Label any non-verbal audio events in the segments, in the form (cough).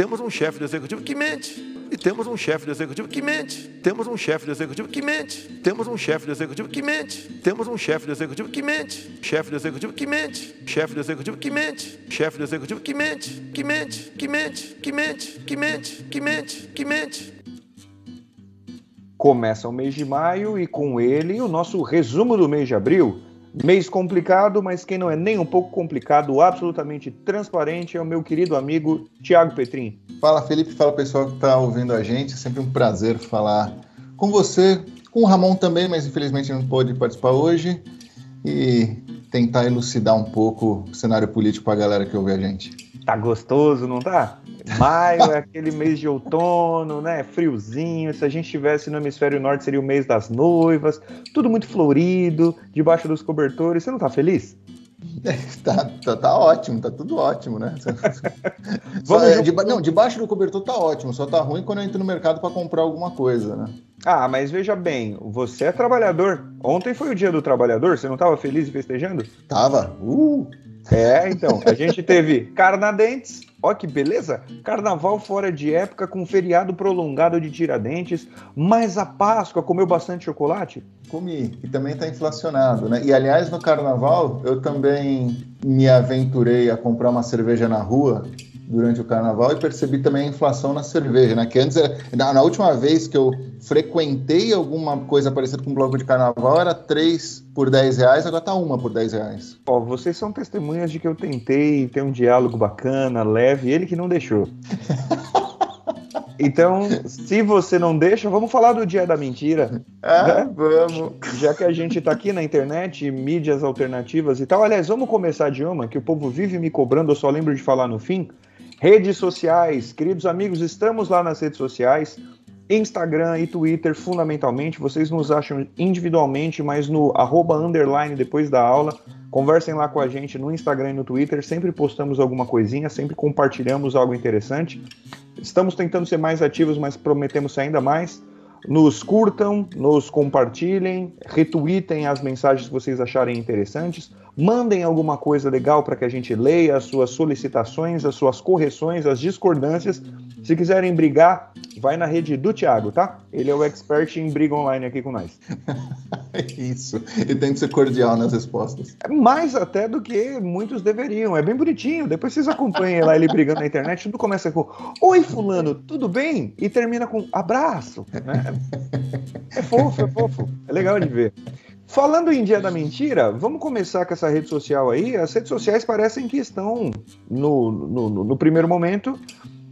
temos um chefe do executivo que mente. E temos um chefe do executivo que mente. Temos um chefe do executivo que mente. Temos um chefe do executivo que mente. Temos um chefe do executivo que mente. Chefe do executivo que mente. Chefe do executivo que mente. Chefe do executivo que mente. Que mente. Que mente. Que mente. Que mente. Que mente. Que mente. Começa o mês de maio e com ele o nosso resumo do mês de abril. Mês complicado, mas quem não é nem um pouco complicado, absolutamente transparente, é o meu querido amigo Tiago Petrin. Fala Felipe, fala pessoal que está ouvindo a gente, é sempre um prazer falar com você, com o Ramon também, mas infelizmente não pôde participar hoje, e tentar elucidar um pouco o cenário político para a galera que ouve a gente. Tá gostoso, não tá? Maio (laughs) é aquele mês de outono, né? Friozinho. Se a gente estivesse no hemisfério norte, seria o mês das noivas. Tudo muito florido, debaixo dos cobertores. Você não tá feliz? (laughs) tá, tá, tá, ótimo, tá tudo ótimo, né? (laughs) Só, é, de, não, debaixo do cobertor tá ótimo, só tá ruim quando eu entro no mercado para comprar alguma coisa, né? Ah, mas veja bem, você é trabalhador. Ontem foi o dia do trabalhador, você não tava feliz e festejando? Tava. Uh! É, então, a gente teve Carnadentes, Ó que beleza! Carnaval fora de época com feriado prolongado de Tiradentes, mas a Páscoa comeu bastante chocolate? Comi, e também está inflacionado, né? E aliás, no carnaval eu também me aventurei a comprar uma cerveja na rua durante o carnaval e percebi também a inflação na cerveja, né? Que antes, na, na última vez que eu frequentei alguma coisa parecida com um bloco de carnaval, era 3 por 10 reais, agora tá uma por 10 reais. Ó, vocês são testemunhas de que eu tentei ter um diálogo bacana, leve, ele que não deixou. (laughs) Então, se você não deixa, vamos falar do dia da mentira. Ah, né? vamos. Já que a gente está aqui na internet, mídias alternativas e tal. Aliás, vamos começar de uma que o povo vive me cobrando, eu só lembro de falar no fim. Redes sociais, queridos amigos, estamos lá nas redes sociais, Instagram e Twitter, fundamentalmente. Vocês nos acham individualmente, mas no arroba underline depois da aula. Conversem lá com a gente no Instagram e no Twitter. Sempre postamos alguma coisinha, sempre compartilhamos algo interessante. Estamos tentando ser mais ativos, mas prometemos ser ainda mais. Nos curtam, nos compartilhem, retweetem as mensagens que vocês acharem interessantes. Mandem alguma coisa legal para que a gente leia as suas solicitações, as suas correções, as discordâncias. Se quiserem brigar, vai na rede do Thiago, tá? Ele é o expert em briga online aqui com nós. (laughs) Isso. E tem que ser cordial nas respostas. É mais até do que muitos deveriam. É bem bonitinho. Depois vocês acompanhem lá ele brigando na internet. Tudo começa com Oi, Fulano, tudo bem? E termina com abraço. Né? É fofo, é fofo. É legal de ver. Falando em Dia da Mentira, vamos começar com essa rede social aí. As redes sociais parecem que estão, no, no, no primeiro momento,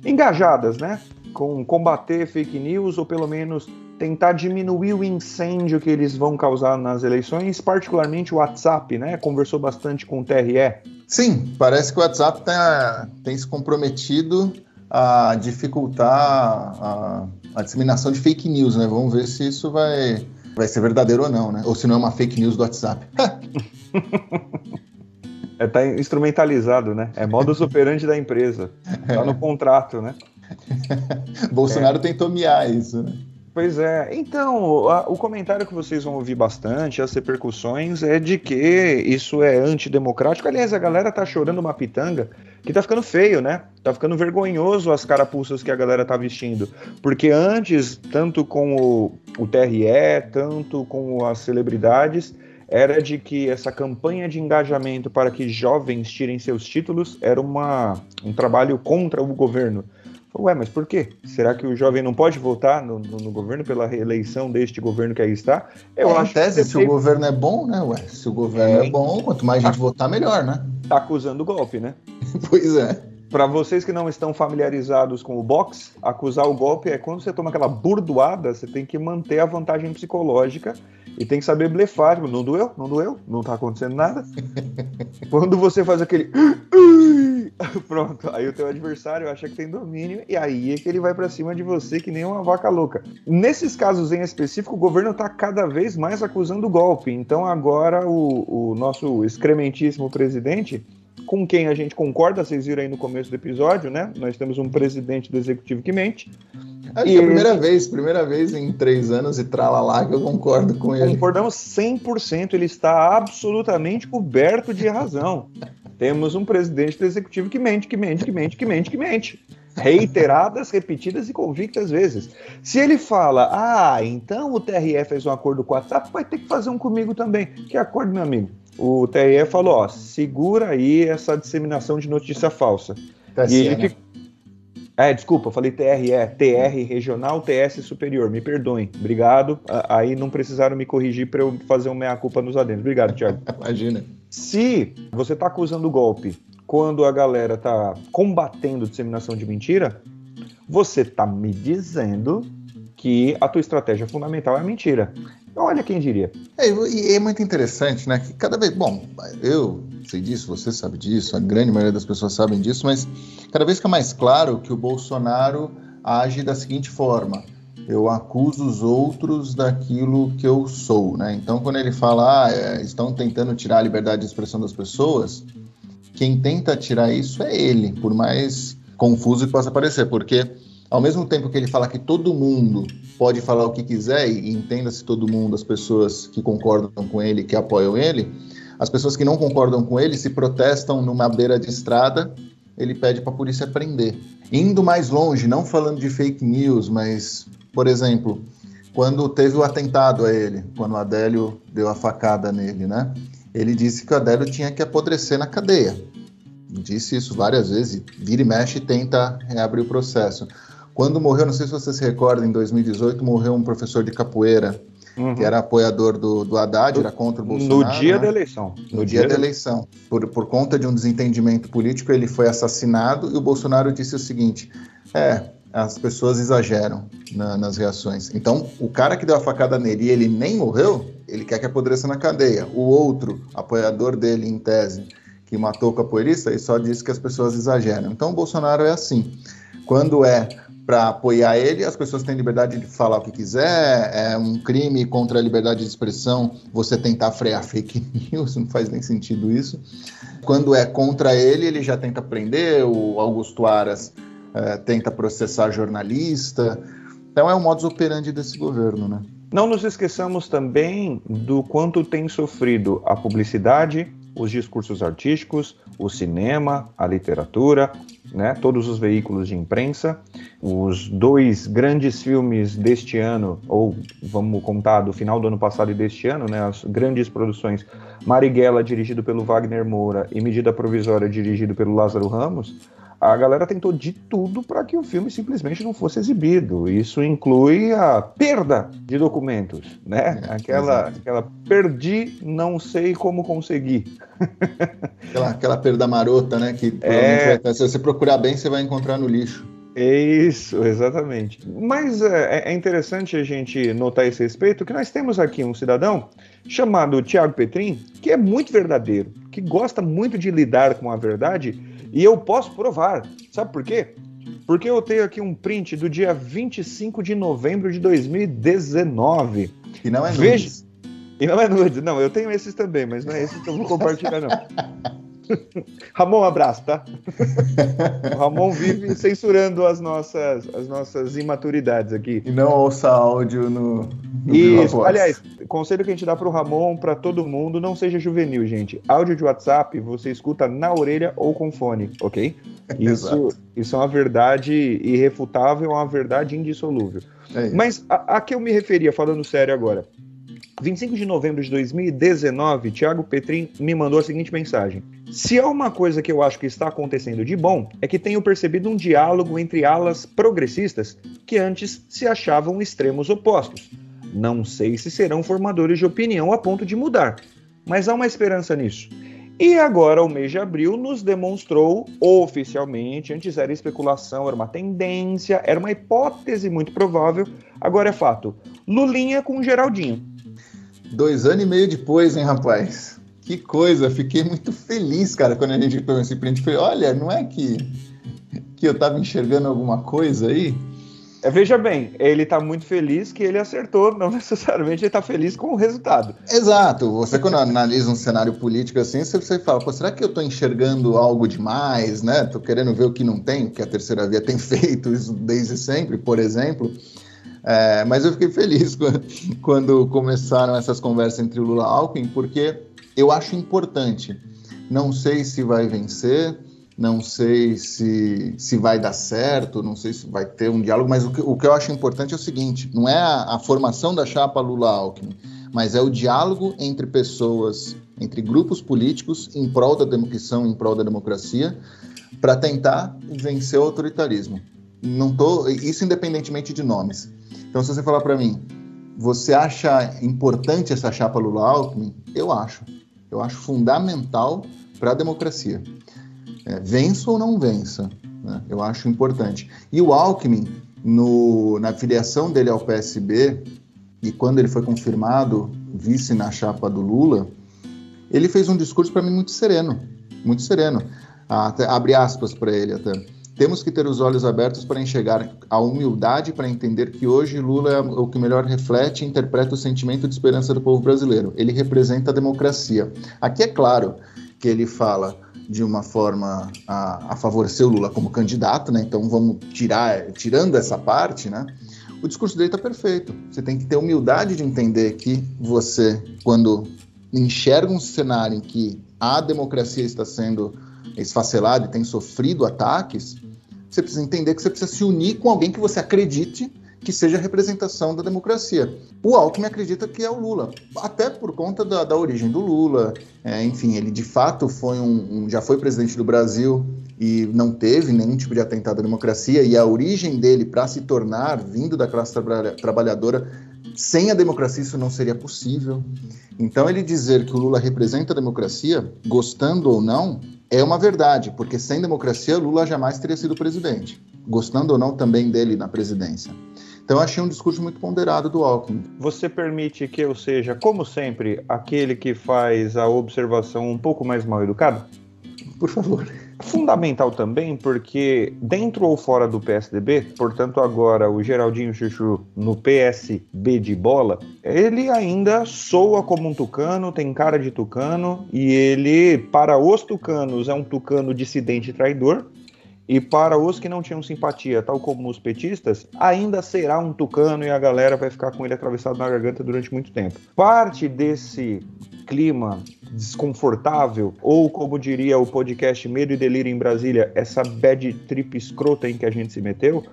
engajadas, né? Com combater fake news ou pelo menos tentar diminuir o incêndio que eles vão causar nas eleições, particularmente o WhatsApp, né? Conversou bastante com o TRE. Sim, parece que o WhatsApp tá, tem se comprometido a dificultar a, a disseminação de fake news, né? Vamos ver se isso vai vai ser verdadeiro ou não, né? Ou se não é uma fake news do WhatsApp. (laughs) é, tá instrumentalizado, né? É modus operandi da empresa. Tá no contrato, né? (laughs) Bolsonaro é. tentou miar isso, né? Pois é. Então, a, o comentário que vocês vão ouvir bastante, as repercussões, é de que isso é antidemocrático. Aliás, a galera tá chorando uma pitanga que tá ficando feio, né? Tá ficando vergonhoso as carapuças que a galera tá vestindo. Porque antes, tanto com o, o TRE, tanto com as celebridades, era de que essa campanha de engajamento para que jovens tirem seus títulos era uma, um trabalho contra o governo. Ué, mas por quê? Será que o jovem não pode votar no, no, no governo pela reeleição deste governo que aí está? Eu é, acho tese, se o governo é bom, né? Ué, se o governo é, é bom, quanto mais gente tá, votar, melhor, né? Tá acusando o golpe, né? (laughs) pois é. Para vocês que não estão familiarizados com o boxe, acusar o golpe é quando você toma aquela burdoada, você tem que manter a vantagem psicológica e tem que saber blefar. Tipo, não doeu? Não doeu? Não tá acontecendo nada? (laughs) quando você faz aquele. (laughs) Pronto, aí o teu adversário acha que tem domínio e aí é que ele vai para cima de você que nem uma vaca louca. Nesses casos em específico, o governo está cada vez mais acusando o golpe. Então agora o, o nosso excrementíssimo presidente com quem a gente concorda, vocês viram aí no começo do episódio, né? Nós temos um presidente do executivo que mente. Acho e que é a primeira vez, primeira vez em três anos e tralalá que eu concordo com ele. Concordamos 100%, ele está absolutamente coberto de razão. Temos um presidente do executivo que mente, que mente, que mente, que mente, que mente. Reiteradas, repetidas e convictas vezes. Se ele fala, ah, então o TRE fez um acordo com o WhatsApp, vai ter que fazer um comigo também. Que acordo, meu amigo? O TRE falou, ó, segura aí essa disseminação de notícia falsa. TSE, e ele? É, desculpa, falei TRE, TR Regional TS Superior, me perdoem, obrigado. Aí não precisaram me corrigir para eu fazer uma meia-culpa nos adentros. Obrigado, Thiago. Imagina. Se você está acusando o golpe quando a galera está combatendo disseminação de mentira, você está me dizendo que a tua estratégia fundamental é a mentira. Olha quem diria. É, e é muito interessante, né? Que cada vez. Bom, eu sei disso, você sabe disso, a grande maioria das pessoas sabem disso, mas cada vez fica mais claro que o Bolsonaro age da seguinte forma: eu acuso os outros daquilo que eu sou, né? Então, quando ele fala, ah, é, estão tentando tirar a liberdade de expressão das pessoas, quem tenta tirar isso é ele, por mais confuso que possa parecer, porque ao mesmo tempo que ele fala que todo mundo pode falar o que quiser e entenda-se todo mundo, as pessoas que concordam com ele, que apoiam ele, as pessoas que não concordam com ele se protestam numa beira de estrada, ele pede para a polícia prender. Indo mais longe, não falando de fake news, mas, por exemplo, quando teve o atentado a ele, quando o Adélio deu a facada nele, né? Ele disse que o Adélio tinha que apodrecer na cadeia. Disse isso várias vezes, vira e mexe e tenta reabrir o processo. Quando morreu, não sei se você se recorda, em 2018, morreu um professor de capoeira, uhum. que era apoiador do, do Haddad, era contra o Bolsonaro. No dia né? da eleição. No, no dia, dia, da eleição. Por, por conta de um desentendimento político, ele foi assassinado e o Bolsonaro disse o seguinte: é, as pessoas exageram na, nas reações. Então, o cara que deu a facada nele e ele nem morreu, ele quer que apodreça na cadeia. O outro, apoiador dele em tese, que matou o capoeirista, ele só diz que as pessoas exageram. Então, o Bolsonaro é assim. Quando é para apoiar ele, as pessoas têm liberdade de falar o que quiser, é um crime contra a liberdade de expressão você tentar frear fake (laughs) news, não faz nem sentido isso. Quando é contra ele, ele já tenta prender, o Augusto Aras é, tenta processar jornalista. Então é o modus operandi desse governo, né? Não nos esqueçamos também do quanto tem sofrido a publicidade, os discursos artísticos, o cinema, a literatura, né, todos os veículos de imprensa. Os dois grandes filmes deste ano, ou vamos contar do final do ano passado e deste ano, né, as grandes produções Marighella, dirigido pelo Wagner Moura, e Medida Provisória, dirigido pelo Lázaro Ramos, a galera tentou de tudo para que o filme simplesmente não fosse exibido. Isso inclui a perda de documentos, né? É, aquela, aquela perdi, não sei como conseguir. (laughs) Aquela, aquela perda marota, né? Que é... vai, se você procurar bem, você vai encontrar no lixo. Isso, exatamente. Mas é, é, interessante a gente notar esse respeito que nós temos aqui um cidadão chamado Tiago Petrin, que é muito verdadeiro, que gosta muito de lidar com a verdade e eu posso provar. Sabe por quê? Porque eu tenho aqui um print do dia 25 de novembro de 2019. E não é nudes. Veja... E não é nudes. Não, eu tenho esses também, mas não é esses que eu vou compartilhar, não. (laughs) (laughs) Ramon, um abraço, tá? o Ramon vive censurando as nossas, as nossas imaturidades aqui. E não ouça áudio no. no Isso. Aliás, conselho que a gente dá pro Ramon, para todo mundo, não seja juvenil, gente. Áudio de WhatsApp você escuta na orelha ou com fone, ok? (laughs) Isso, isso é uma verdade irrefutável, é uma verdade indissolúvel. É Mas a, a que eu me referia, falando sério agora. 25 de novembro de 2019, Thiago Petrin me mandou a seguinte mensagem: Se há uma coisa que eu acho que está acontecendo de bom, é que tenho percebido um diálogo entre alas progressistas que antes se achavam extremos opostos. Não sei se serão formadores de opinião a ponto de mudar, mas há uma esperança nisso. E agora o mês de abril nos demonstrou oficialmente, antes era especulação, era uma tendência, era uma hipótese muito provável, agora é fato. Lulinha com Geraldinho. Dois anos e meio depois, hein, rapaz? Que coisa, fiquei muito feliz, cara, quando a gente pegou esse print. Falei, olha, não é que, que eu tava enxergando alguma coisa aí? É, veja bem, ele está muito feliz que ele acertou, (laughs) não necessariamente ele está feliz com o resultado. Exato. Você, quando analisa um cenário político assim, você fala, Pô, será que eu estou enxergando algo demais, né? Estou querendo ver o que não tem, que a terceira via tem (laughs) feito isso desde sempre, por exemplo. É, mas eu fiquei feliz (laughs) quando começaram essas conversas entre Lula e Alckmin, porque eu acho importante. Não sei se vai vencer, não sei se, se vai dar certo, não sei se vai ter um diálogo, mas o que, o que eu acho importante é o seguinte: não é a, a formação da chapa Lula-Alckmin, mas é o diálogo entre pessoas, entre grupos políticos em prol da democracia, em prol da democracia, para tentar vencer o autoritarismo. Não tô, isso independentemente de nomes. Então, se você falar para mim, você acha importante essa chapa Lula-Alckmin? Eu acho. Eu acho fundamental para a democracia. É, vença ou não vença, né? eu acho importante. E o Alckmin, no, na filiação dele ao PSB, e quando ele foi confirmado vice na chapa do Lula, ele fez um discurso para mim muito sereno, muito sereno. Até, abre aspas para ele até. Temos que ter os olhos abertos para enxergar a humildade para entender que hoje Lula é o que melhor reflete e interpreta o sentimento de esperança do povo brasileiro. Ele representa a democracia. Aqui é claro que ele fala de uma forma a, a favorecer o Lula como candidato, né? Então vamos tirar, tirando essa parte, né? O discurso dele está perfeito. Você tem que ter humildade de entender que você, quando enxerga um cenário em que a democracia está sendo esfacelada e tem sofrido ataques, você precisa entender que você precisa se unir com alguém que você acredite que seja a representação da democracia. O Alckmin acredita que é o Lula, até por conta da, da origem do Lula. É, enfim, ele de fato foi um, um, já foi presidente do Brasil e não teve nenhum tipo de atentado à democracia. E a origem dele para se tornar vindo da classe tra trabalhadora sem a democracia isso não seria possível. Então ele dizer que o Lula representa a democracia, gostando ou não, é uma verdade, porque sem democracia Lula jamais teria sido presidente, gostando ou não também dele na presidência. Então, achei um discurso muito ponderado do Alckmin. Você permite que eu seja, como sempre, aquele que faz a observação um pouco mais mal educado? Por favor. Fundamental também porque, dentro ou fora do PSDB, portanto, agora o Geraldinho Chuchu no PSB de bola, ele ainda soa como um tucano, tem cara de tucano, e ele, para os tucanos, é um tucano dissidente e traidor, e para os que não tinham simpatia, tal como os petistas, ainda será um tucano e a galera vai ficar com ele atravessado na garganta durante muito tempo. Parte desse clima desconfortável, ou como diria o podcast Medo e Delírio em Brasília, essa bad trip escrota em que a gente se meteu,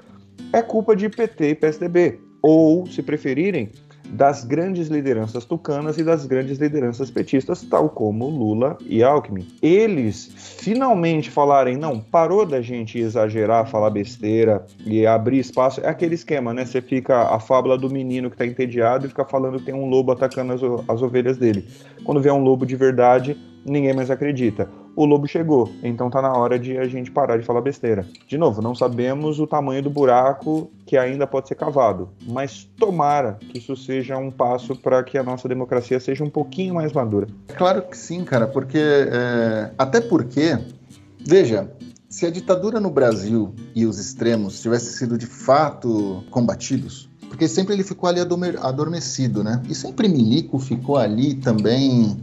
é culpa de PT e PSDB. Ou, se preferirem, das grandes lideranças tucanas e das grandes lideranças petistas, tal como Lula e Alckmin. Eles finalmente falarem, não, parou da gente exagerar, falar besteira e abrir espaço. É aquele esquema, né? Você fica a fábula do menino que tá entediado e fica falando que tem um lobo atacando as, as ovelhas dele. Quando vê um lobo de verdade, ninguém mais acredita. O lobo chegou, então tá na hora de a gente parar de falar besteira. De novo, não sabemos o tamanho do buraco que ainda pode ser cavado, mas tomara que isso seja um passo para que a nossa democracia seja um pouquinho mais madura. Claro que sim, cara, porque é... até porque, veja, se a ditadura no Brasil e os extremos tivessem sido de fato combatidos, porque sempre ele ficou ali adormecido, né? E sempre Milico ficou ali também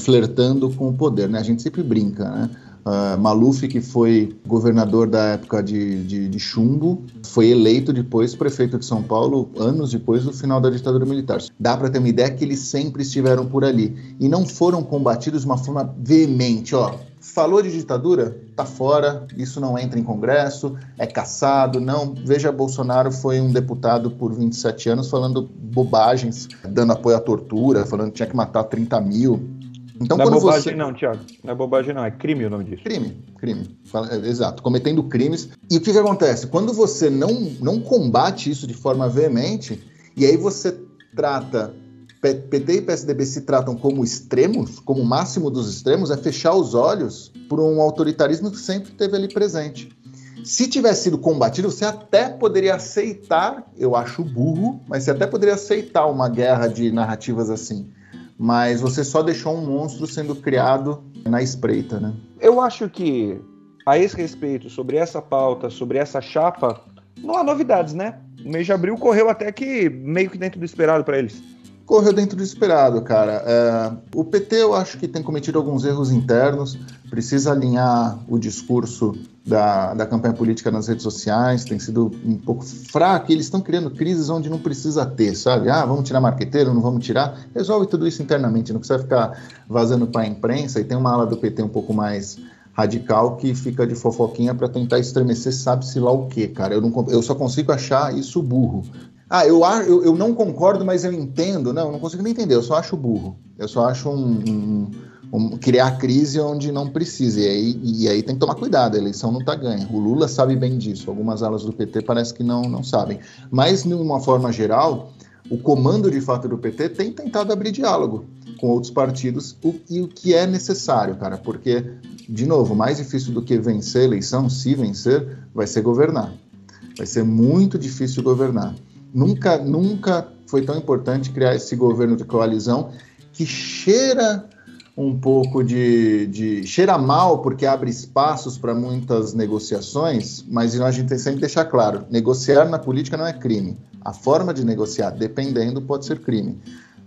flertando com o poder, né? A gente sempre brinca, né? Uh, Maluf, que foi governador da época de, de, de, Chumbo, foi eleito depois prefeito de São Paulo, anos depois do final da ditadura militar. Dá para ter uma ideia que eles sempre estiveram por ali e não foram combatidos de uma forma veemente. Ó, falou de ditadura, tá fora, isso não entra em Congresso, é caçado. Não, veja, Bolsonaro foi um deputado por 27 anos falando bobagens, dando apoio à tortura, falando que tinha que matar 30 mil então, não é bobagem você... não, Tiago. Não é bobagem não, é crime o nome disso. Crime, crime. É, exato, cometendo crimes. E o que, que acontece? Quando você não, não combate isso de forma veemente, e aí você trata PT e PSDB se tratam como extremos, como o máximo dos extremos, é fechar os olhos por um autoritarismo que sempre esteve ali presente. Se tivesse sido combatido, você até poderia aceitar, eu acho burro, mas você até poderia aceitar uma guerra de narrativas assim mas você só deixou um monstro sendo criado na espreita, né? Eu acho que a esse respeito, sobre essa pauta, sobre essa chapa, não há novidades, né? O mês de abril correu até que meio que dentro do esperado para eles correu dentro do esperado, cara. É, o PT eu acho que tem cometido alguns erros internos, precisa alinhar o discurso da, da campanha política nas redes sociais, tem sido um pouco fraco, eles estão criando crises onde não precisa ter, sabe? Ah, vamos tirar marqueteiro, não vamos tirar. Resolve tudo isso internamente, não precisa ficar vazando para a imprensa, e tem uma ala do PT um pouco mais radical que fica de fofoquinha para tentar estremecer sabe-se lá o que, cara. Eu, não, eu só consigo achar isso burro. Ah, eu, eu, eu não concordo, mas eu entendo. Não, eu não consigo nem entender, eu só acho burro. Eu só acho um, um, um criar crise onde não precisa. E aí, e aí tem que tomar cuidado, a eleição não está ganha. O Lula sabe bem disso. Algumas alas do PT parece que não, não sabem. Mas, de uma forma geral, o comando de fato do PT tem tentado abrir diálogo com outros partidos o, e o que é necessário, cara, porque, de novo, mais difícil do que vencer a eleição, se vencer, vai ser governar. Vai ser muito difícil governar. Nunca, nunca foi tão importante criar esse governo de coalizão que cheira um pouco de, de, cheira mal porque abre espaços para muitas negociações, mas a gente tem sempre que deixar claro: negociar na política não é crime. A forma de negociar, dependendo, pode ser crime.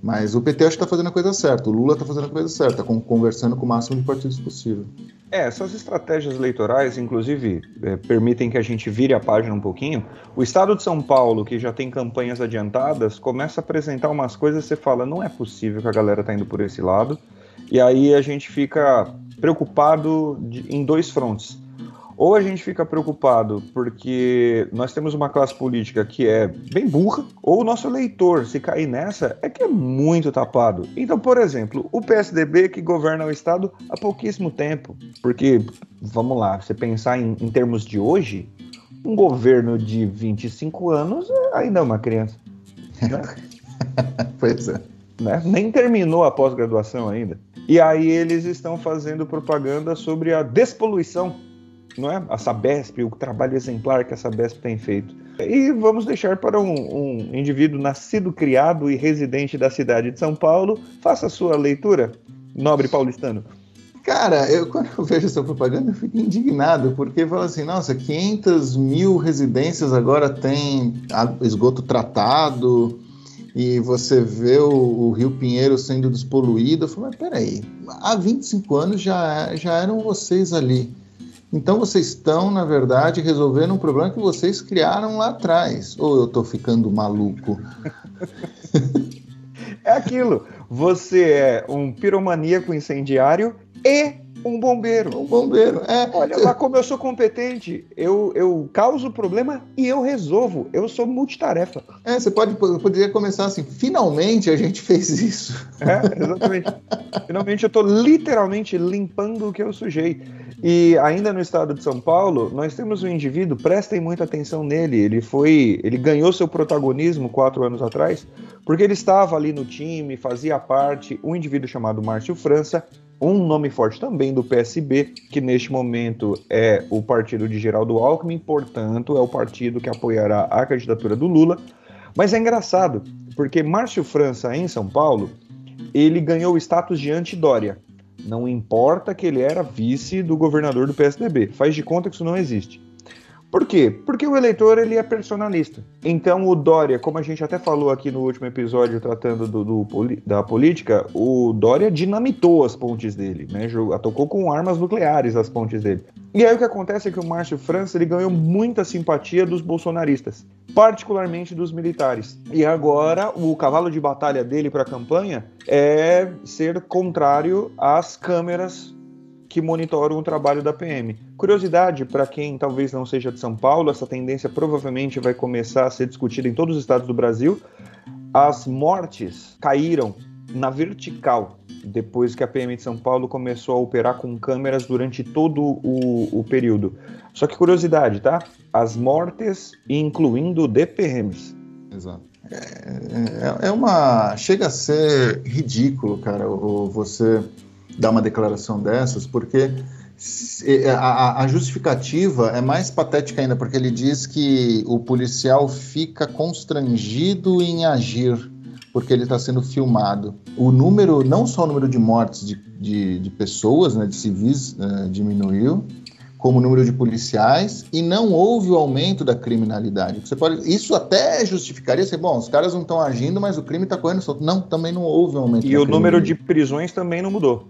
Mas o PT acho que está fazendo a coisa certa, o Lula está fazendo a coisa certa, conversando com o máximo de partidos possível. É, essas estratégias eleitorais, inclusive, é, permitem que a gente vire a página um pouquinho. O estado de São Paulo, que já tem campanhas adiantadas, começa a apresentar umas coisas e você fala, não é possível que a galera está indo por esse lado. E aí a gente fica preocupado de, em dois frontes. Ou a gente fica preocupado porque nós temos uma classe política que é bem burra, ou o nosso eleitor, se cair nessa, é que é muito tapado. Então, por exemplo, o PSDB que governa o Estado há pouquíssimo tempo. Porque, vamos lá, você pensar em, em termos de hoje, um governo de 25 anos ainda é uma criança. Né? (laughs) pois é. Né? Nem terminou a pós-graduação ainda. E aí eles estão fazendo propaganda sobre a despoluição não é? A Sabesp, o trabalho exemplar que a Sabesp tem feito. E vamos deixar para um, um indivíduo nascido, criado e residente da cidade de São Paulo, faça a sua leitura, nobre paulistano. Cara, eu, (laughs) quando eu vejo essa propaganda, eu fico indignado, porque fala assim, nossa, 500 mil residências agora têm esgoto tratado, e você vê o, o, Rio Pinheiro sendo despoluído. Eu falo, mas peraí, há 25 anos já, já eram vocês ali. Então vocês estão, na verdade, resolvendo um problema que vocês criaram lá atrás. Ou eu estou ficando maluco? (laughs) é aquilo. Você é um piromaníaco incendiário e um bombeiro. Um bombeiro, é. Olha lá como eu sou competente. Eu, eu causo o problema e eu resolvo. Eu sou multitarefa. É, você pode, poderia começar assim, finalmente a gente fez isso. É, exatamente. finalmente eu estou literalmente limpando o que eu sujei. E ainda no estado de São Paulo, nós temos um indivíduo, prestem muita atenção nele. Ele foi. Ele ganhou seu protagonismo quatro anos atrás, porque ele estava ali no time, fazia parte, um indivíduo chamado Márcio França, um nome forte também do PSB, que neste momento é o partido de Geraldo Alckmin, portanto, é o partido que apoiará a candidatura do Lula. Mas é engraçado, porque Márcio França, em São Paulo, ele ganhou o status de anti-Dória. Não importa que ele era vice do governador do PSDB, faz de conta que isso não existe. Por quê? Porque o eleitor ele é personalista. Então o Dória, como a gente até falou aqui no último episódio tratando do, do da política, o Dória dinamitou as pontes dele, né? Tocou com armas nucleares as pontes dele. E aí o que acontece é que o Márcio França ele ganhou muita simpatia dos bolsonaristas, particularmente dos militares. E agora o cavalo de batalha dele para a campanha é ser contrário às câmeras que monitoram o trabalho da PM. Curiosidade, para quem talvez não seja de São Paulo, essa tendência provavelmente vai começar a ser discutida em todos os estados do Brasil. As mortes caíram na vertical depois que a PM de São Paulo começou a operar com câmeras durante todo o, o período. Só que curiosidade, tá? As mortes incluindo DPMs. Exato. É, é, é, uma. Chega a ser ridículo, cara, você dar uma declaração dessas, porque a, a, justificativa é mais patética ainda, porque ele diz que o policial fica constrangido em agir porque ele está sendo filmado. O número, não só o número de mortes de, de, de pessoas, né, de civis, uh, diminuiu, como o número de policiais, e não houve o aumento da criminalidade. Você pode, isso até justificaria ser, bom, os caras não estão agindo, mas o crime está correndo solto. Não, também não houve um aumento. E o número de prisões também não mudou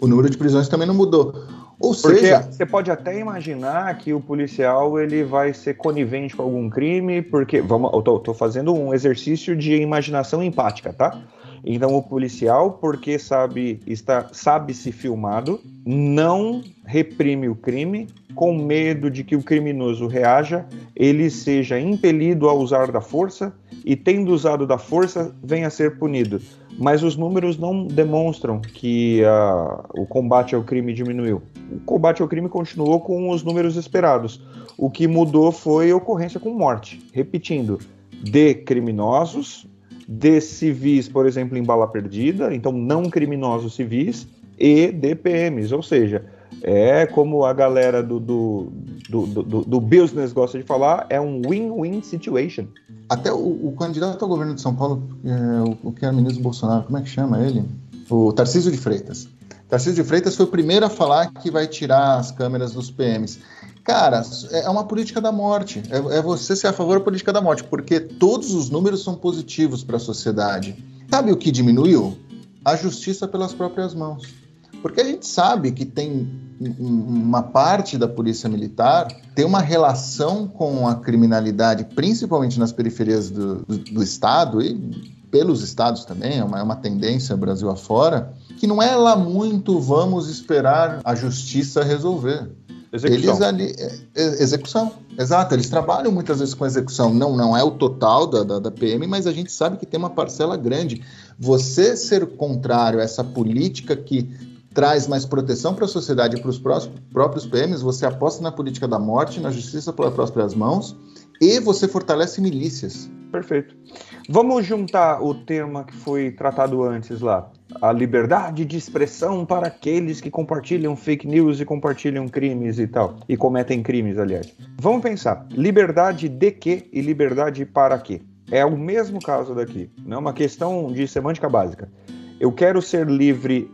o número de prisões também não mudou. Ou Porque seja, você pode até imaginar que o policial ele vai ser conivente com algum crime, porque vamos, eu tô, tô fazendo um exercício de imaginação empática, tá? Então o policial, porque sabe está sabe se filmado, não reprime o crime com medo de que o criminoso reaja, ele seja impelido a usar da força e tendo usado da força venha a ser punido. Mas os números não demonstram que uh, o combate ao crime diminuiu. O combate ao crime continuou com os números esperados. O que mudou foi ocorrência com morte. Repetindo, de criminosos, de civis, por exemplo, em bala perdida, então não criminosos civis, e DPMs, ou seja, é como a galera do, do, do, do, do business gosta de falar, é um win-win situation. Até o, o, candidato ao governo de São Paulo, é, o, que era ministro Bolsonaro, como é que chama ele? O Tarcísio de Freitas. Tarcísio de Freitas foi o primeiro a falar que vai tirar as câmeras dos PMs. Cara, é uma política da morte. É, é você ser a favor da política da morte, porque todos os números são positivos para a sociedade. Sabe o que diminuiu? A justiça pelas próprias mãos. Porque a gente sabe que tem uma parte da polícia militar tem uma relação com a criminalidade, principalmente nas periferias do, do, do estado e pelos estados também, é uma, é uma tendência Brasil afora, que não é lá muito vamos esperar a justiça resolver. Execução. Eles ali, é, é, execução, exato. Eles trabalham muitas vezes com execução. Não, não é o total da, da, da, PM, mas a gente sabe que tem uma parcela grande. Você ser contrário a essa política que traz mais proteção para a sociedade e para os próprios PMs, você aposta na política da morte, na justiça pelas próprias mãos e você fortalece milícias. Perfeito. Vamos juntar o tema que foi tratado antes lá. A liberdade de expressão para aqueles que compartilham fake news e compartilham crimes e tal. E cometem crimes, aliás. Vamos pensar: liberdade de quê e liberdade para quê? É o mesmo caso daqui. Não é uma questão de semântica básica. Eu quero ser livre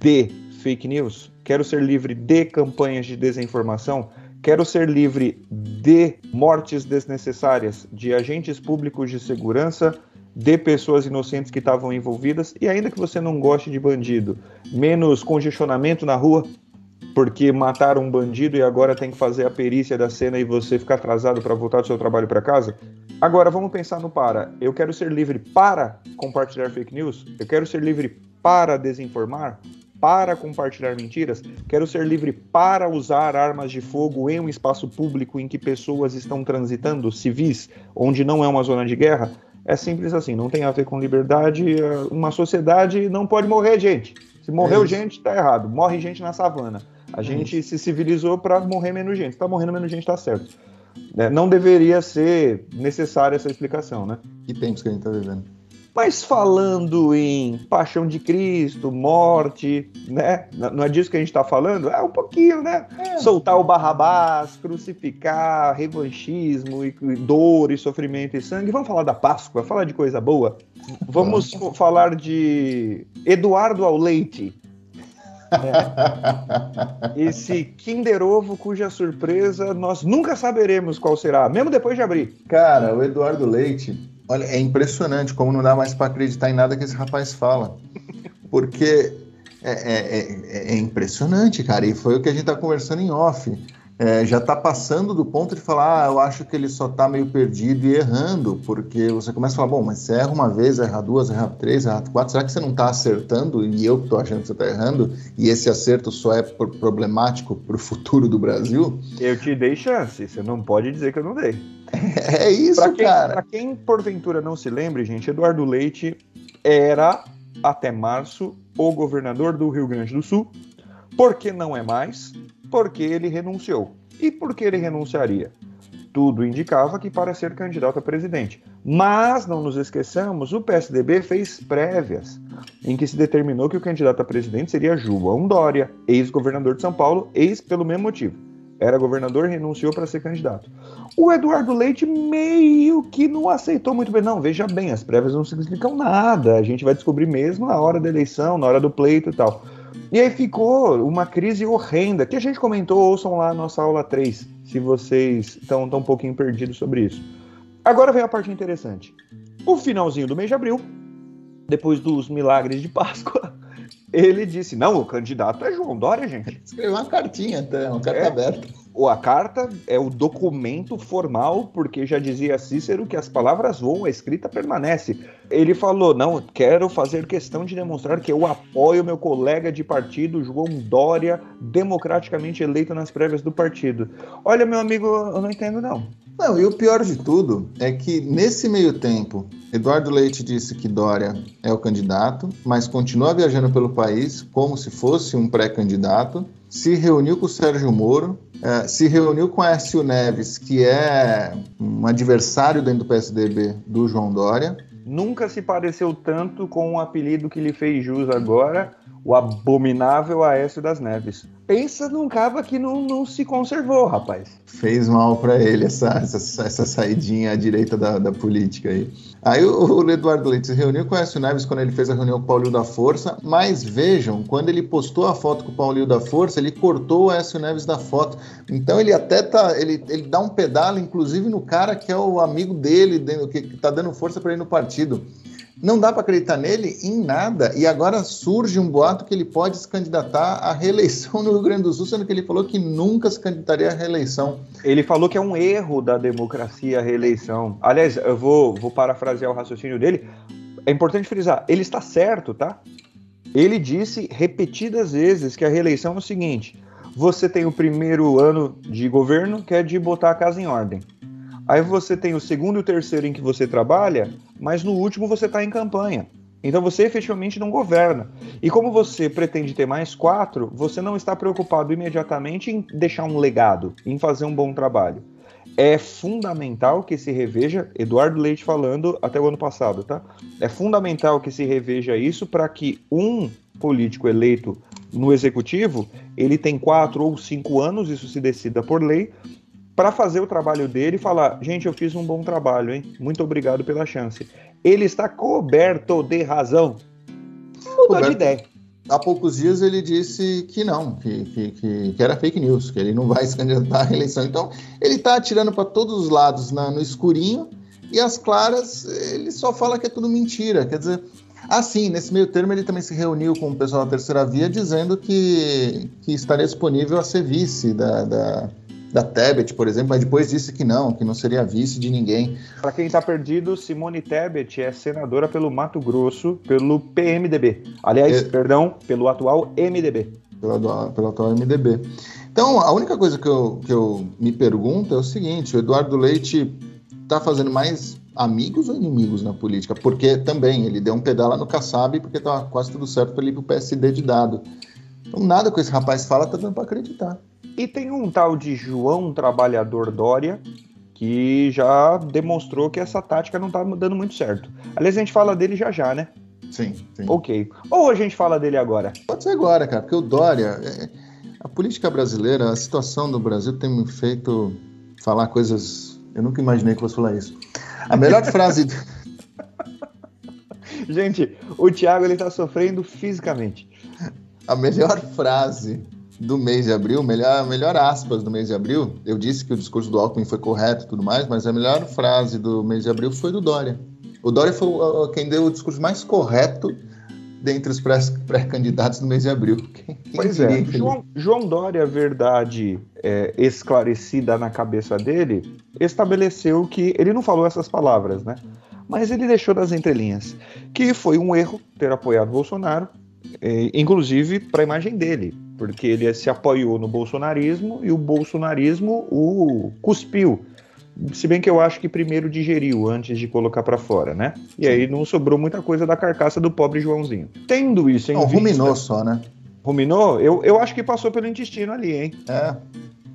de fake news, quero ser livre de campanhas de desinformação, Quero ser livre de mortes desnecessárias, de agentes públicos de segurança, de pessoas inocentes que estavam envolvidas, e ainda que você não goste de bandido, menos congestionamento na rua, porque mataram um bandido e agora tem que fazer a perícia da cena e você ficar atrasado para voltar do seu trabalho para casa. Agora vamos pensar no para. Eu quero ser livre para compartilhar fake news? Eu quero ser livre para desinformar? Para compartilhar mentiras, quero ser livre para usar armas de fogo em um espaço público em que pessoas estão transitando, civis, onde não é uma zona de guerra. É simples assim, não tem a ver com liberdade. É, uma sociedade não pode morrer gente. Se morreu é gente, está errado. Morre gente na savana. A é gente é se civilizou para morrer menos gente. Está morrendo menos gente, está certo. É, não deveria ser necessária essa explicação, né? Que tempos que a gente está vivendo. Mas falando em paixão de Cristo, morte, né? Não é disso que a gente está falando? É um pouquinho, né? É. Soltar o Barrabás, crucificar, revanchismo, e dor e sofrimento e sangue. Vamos falar da Páscoa, falar de coisa boa. Vamos falar de Eduardo ao leite. É. Esse Kinder Ovo, cuja surpresa nós nunca saberemos qual será, mesmo depois de abrir. Cara, o Eduardo Leite, Olha, é impressionante como não dá mais para acreditar em nada que esse rapaz fala. Porque é, é, é, é, impressionante, cara. E foi o que a gente tá conversando em off. É, já tá passando do ponto de falar, ah, eu acho que ele só tá meio perdido e errando, porque você começa a falar, bom, mas você erra uma vez, erra duas, erra três, erra quatro, será que você não tá acertando e eu que tô achando que você tá errando e esse acerto só é problemático pro futuro do Brasil? Eu te dei chance, você não pode dizer que eu não dei. (laughs) É isso, pra quem, cara. Pra quem porventura não se lembre, gente, Eduardo Leite era, até março, o governador do Rio Grande do Sul. Por que não é mais? Porque ele renunciou. E por que ele renunciaria? Tudo indicava que para ser candidato a presidente. Mas, não nos esqueçamos, o PSDB fez prévias em que se determinou que o candidato a presidente seria João Dória, ex-governador de São Paulo, ex pelo mesmo motivo era governador renunciou para ser candidato. O Eduardo Leite meio que não aceitou muito bem. Não, veja bem, as prévias não significam nada. A gente vai descobrir mesmo na hora da eleição, na hora do pleito e tal. E aí ficou uma crise horrenda, que a gente comentou, ouçam lá a nossa aula 3, se vocês estão tão um pouquinho perdidos sobre isso. Agora vem a parte interessante. O finalzinho do mês de abril, depois dos milagres de Páscoa, (laughs) ele disse: não, o candidato é João Dória, gente. Escreveu uma cartinha até, uma carta é. aberta. Ou a carta é o documento formal, porque já dizia Cícero que as palavras voam, a escrita permanece. Ele falou: não, quero fazer questão de demonstrar que eu apoio meu colega de partido, João Dória, democraticamente eleito nas prévias do partido. Olha, meu amigo, eu não entendo, não. Não, e o pior de tudo é que nesse meio tempo, Eduardo Leite disse que Dória é o candidato, mas continua viajando pelo país como se fosse um pré-candidato, se reuniu com o Sérgio Moro, é, se reuniu com Écio Neves, que é um adversário dentro do PSDB do João Dória. Nunca se pareceu tanto com o apelido que lhe fez jus agora, o abominável Aécio das Neves. Pensa num cabo que não, não se conservou, rapaz. Fez mal para ele essa, essa, essa saidinha à direita da, da política aí. Aí o, o Eduardo Leite se reuniu com o Aécio Neves quando ele fez a reunião com o Paulinho da Força, mas vejam, quando ele postou a foto com o Paulinho da Força, ele cortou o Aécio Neves da foto. Então ele até tá, ele, ele dá um pedalo, inclusive no cara que é o amigo dele, que, que tá dando força para ele no partido. Não dá para acreditar nele em nada. E agora surge um boato que ele pode se candidatar à reeleição no Rio Grande do Sul, sendo que ele falou que nunca se candidataria à reeleição. Ele falou que é um erro da democracia a reeleição. Aliás, eu vou, vou parafrasear o raciocínio dele. É importante frisar, ele está certo, tá? Ele disse repetidas vezes que a reeleição é o seguinte: você tem o primeiro ano de governo, que é de botar a casa em ordem. Aí você tem o segundo e o terceiro em que você trabalha, mas no último você está em campanha. Então você efetivamente não governa. E como você pretende ter mais quatro, você não está preocupado imediatamente em deixar um legado, em fazer um bom trabalho. É fundamental que se reveja, Eduardo Leite falando até o ano passado, tá? É fundamental que se reveja isso para que um político eleito no executivo, ele tem quatro ou cinco anos, isso se decida por lei, para fazer o trabalho dele e falar: gente, eu fiz um bom trabalho, hein? Muito obrigado pela chance. Ele está coberto de razão. Mudou de ideia. Há poucos dias ele disse que não, que, que, que, que, era fake news, que ele não vai (laughs) se candidatar à reeleição. Então, ele está atirando para todos os lados na, no escurinho e as claras, ele só fala que é tudo mentira. Quer dizer, assim, nesse meio termo, ele também se reuniu com o pessoal da terceira via dizendo que, que estaria disponível a ser vice da, da da Tebet, por exemplo, mas depois disse que não, que não seria vice de ninguém. Para quem está perdido, Simone Tebet é senadora pelo Mato Grosso, pelo PMDB. Aliás, é... perdão, pelo atual MDB. Pelo, pelo atual MDB. Então, a única coisa que eu, que eu me pergunto é o seguinte: o Eduardo Leite está fazendo mais amigos ou inimigos na política? Porque também ele deu um pedala no Kassab porque estava quase tudo certo para ele ir para o PSD de dado. Então, nada que esse rapaz fala está dando para acreditar. E tem um tal de João Trabalhador Dória, que já demonstrou que essa tática não tá dando muito certo. Aliás, a gente fala dele já já, né? Sim, sim. Ok. Ou a gente fala dele agora? Pode ser agora, cara, porque o Dória. É... A política brasileira, a situação do Brasil tem me feito falar coisas. Eu nunca imaginei que fosse falar isso. A melhor (laughs) frase. Gente, o Thiago ele tá sofrendo fisicamente. A melhor frase do mês de abril, melhor, melhor aspas do mês de abril, eu disse que o discurso do Alckmin foi correto e tudo mais, mas a melhor frase do mês de abril foi do Dória. O Dória foi quem deu o discurso mais correto dentre os pré-candidatos do mês de abril. (laughs) Quem, pois é, João, João, Dória, verdade é, esclarecida na cabeça dele, estabeleceu que ele não falou essas palavras, né? Mas ele deixou das entrelinhas que foi um erro ter apoiado Bolsonaro, é, inclusive para a imagem dele porque ele se apoiou no bolsonarismo e o bolsonarismo o cuspiu. Se bem que eu acho que primeiro digeriu antes de colocar para fora, né? E aí não sobrou muita coisa da carcaça do pobre Joãozinho. Tendo isso em não, vista... ruminou só, né? Ruminou? Eu, eu acho que passou pelo intestino ali, hein? É.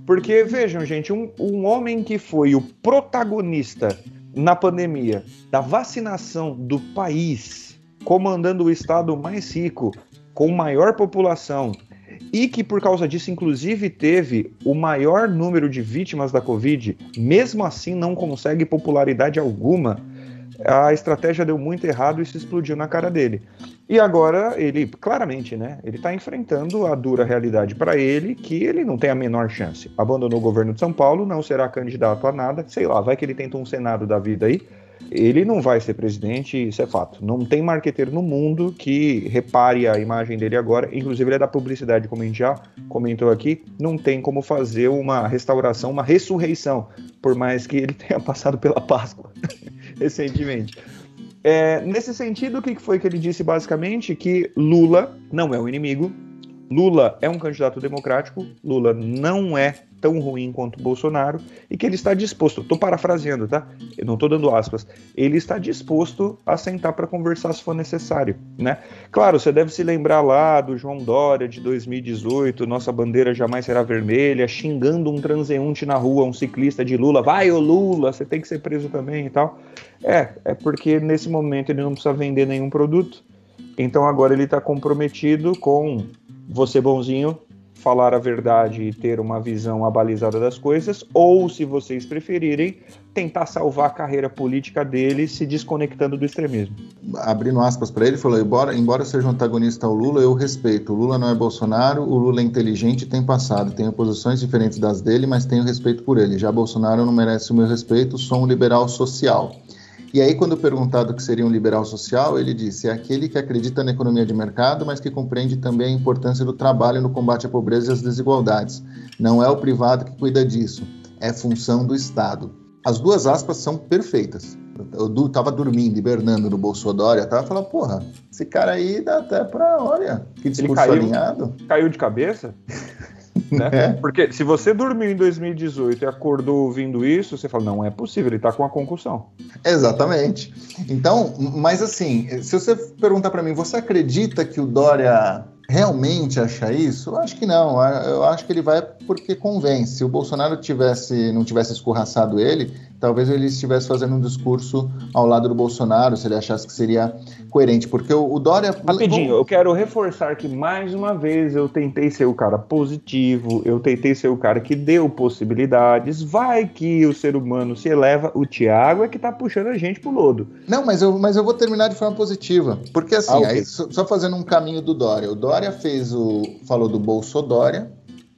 Porque, vejam, gente, um, um homem que foi o protagonista na pandemia da vacinação do país, comandando o estado mais rico, com maior população, e que por causa disso, inclusive, teve o maior número de vítimas da Covid, mesmo assim não consegue popularidade alguma, a estratégia deu muito errado e se explodiu na cara dele. E agora ele, claramente, né? Ele está enfrentando a dura realidade para ele que ele não tem a menor chance. Abandonou o governo de São Paulo, não será candidato a nada, sei lá, vai que ele tenta um Senado da vida aí. Ele não vai ser presidente, isso é fato. Não tem marqueteiro no mundo que repare a imagem dele agora. Inclusive, ele é da publicidade, como a gente já comentou aqui. Não tem como fazer uma restauração, uma ressurreição, por mais que ele (laughs) tenha passado pela Páscoa (laughs) recentemente. É, nesse sentido, o que foi que ele disse basicamente? Que Lula não é o inimigo, Lula é um candidato democrático, Lula não é tão ruim quanto Bolsonaro e que ele está disposto, estou parafraseando, tá? Eu não estou dando aspas, ele está disposto a sentar para conversar se for necessário, né? Claro, você deve se lembrar lá do João Dória de 2018, nossa bandeira jamais será vermelha, xingando um transeunte na rua, um ciclista de Lula, vai ô Lula, você tem que ser preso também e tal. É, é porque nesse momento ele não precisa vender nenhum produto, então agora ele está comprometido com você bonzinho falar a verdade e ter uma visão abalizada das coisas, ou, se vocês preferirem, tentar salvar a carreira política dele se desconectando do extremismo. Abrindo aspas para ele, falou: embora, embora seja um antagonista ao Lula, eu respeito. O Lula não é Bolsonaro, o Lula é inteligente e tem passado. Tenho posições diferentes das dele, mas tenho respeito por ele. Já Bolsonaro não merece o meu respeito, sou um liberal social. E aí, quando perguntado o que seria um liberal social, ele disse: é aquele que acredita na economia de mercado, mas que compreende também a importância do trabalho no combate à pobreza e às desigualdades. Não é o privado que cuida disso, é função do Estado. As duas aspas são perfeitas. Eu estava dormindo, hibernando no Bolsonaro, tava falando, porra, esse cara aí dá até pra, olha, que discurso caiu, alinhado. Caiu de cabeça? (laughs) Né? É. Porque se você dormiu em 2018 e acordou ouvindo isso, você fala, não é possível, ele está com a concussão. Exatamente. Então, mas assim, se você perguntar para mim, você acredita que o Dória realmente acha isso? Eu acho que não. Eu acho que ele vai porque convence. Se o Bolsonaro tivesse, não tivesse escorraçado ele, talvez ele estivesse fazendo um discurso ao lado do Bolsonaro, se ele achasse que seria coerente, porque o, o Dória... Rapidinho, eu quero reforçar que mais uma vez eu tentei ser o cara positivo, eu tentei ser o cara que deu possibilidades, vai que o ser humano se eleva, o Thiago é que tá puxando a gente pro lodo. Não, mas eu, mas eu vou terminar de forma positiva, porque assim, ah, okay. aí, só, só fazendo um caminho do Dória, o Dória fez o... falou do Bolsodória,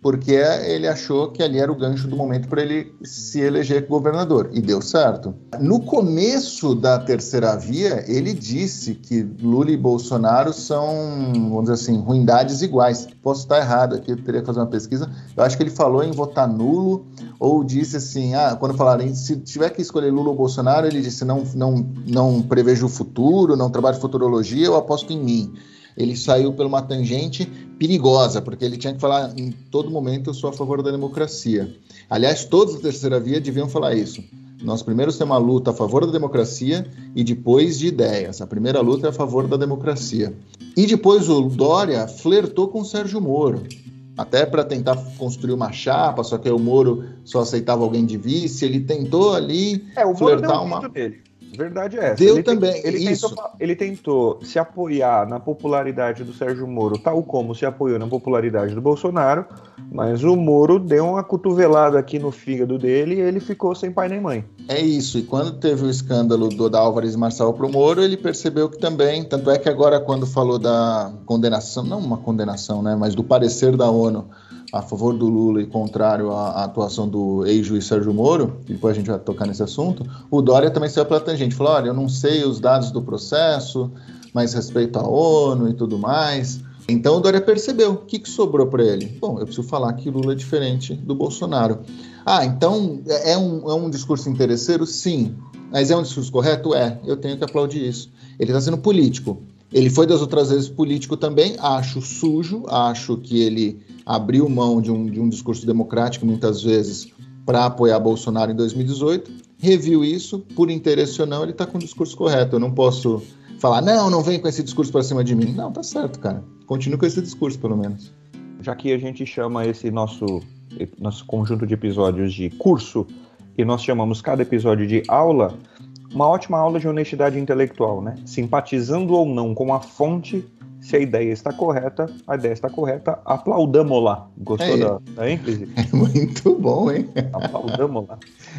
porque ele achou que ali era o gancho do momento para ele se eleger governador, e deu certo. No começo da terceira via, ele disse que Lula e Bolsonaro são, vamos dizer assim, ruindades iguais. Posso estar errado aqui, eu teria que fazer uma pesquisa. Eu acho que ele falou em votar nulo, ou disse assim, ah, quando falaram, se tiver que escolher Lula ou Bolsonaro, ele disse, não, não, não prevejo o futuro, não trabalho futurologia, eu aposto em mim ele saiu por uma tangente perigosa, porque ele tinha que falar em todo momento eu sou a favor da democracia. Aliás, todos da terceira via deviam falar isso. Nós primeiro temos uma luta a favor da democracia e depois de ideias. A primeira luta é a favor da democracia. E depois o Dória flertou com o Sérgio Moro, até para tentar construir uma chapa, só que o Moro só aceitava alguém de vice. Ele tentou ali é, o flertar uma. Dele. Verdade é essa. Deu ele também. Tem, ele, isso. Tentou, ele tentou se apoiar na popularidade do Sérgio Moro, tal como se apoiou na popularidade do Bolsonaro, mas o Moro deu uma cotovelada aqui no fígado dele e ele ficou sem pai nem mãe. É isso. E quando teve o escândalo do da Álvares Marçal pro Moro, ele percebeu que também. Tanto é que agora, quando falou da condenação, não uma condenação, né, mas do parecer da ONU a favor do Lula e contrário à, à atuação do ex-juiz Sérgio Moro, e depois a gente vai tocar nesse assunto, o Dória também saiu pela tangente, falou, olha, eu não sei os dados do processo, mas respeito à ONU e tudo mais. Então o Dória percebeu, o que, que sobrou para ele? Bom, eu preciso falar que Lula é diferente do Bolsonaro. Ah, então é, é um, é um discurso interesseiro? Sim. Mas é um discurso correto? É. Eu tenho que aplaudir isso. Ele está sendo político. Ele foi das outras vezes político também, acho sujo, acho que ele abriu mão de um, de um discurso democrático muitas vezes para apoiar Bolsonaro em 2018, reviu isso, por interesse ou não, ele está com o discurso correto. Eu não posso falar, não, não vem com esse discurso para cima de mim. Não, tá certo, cara. Continue com esse discurso, pelo menos. Já que a gente chama esse nosso, nosso conjunto de episódios de curso, e nós chamamos cada episódio de aula, uma ótima aula de honestidade intelectual, né? Simpatizando ou não com a fonte, se a ideia está correta, a ideia está correta, aplaudamos-la. Gostou é, da, da ênfase? (laughs) É muito bom, hein? Aplaudamos-la.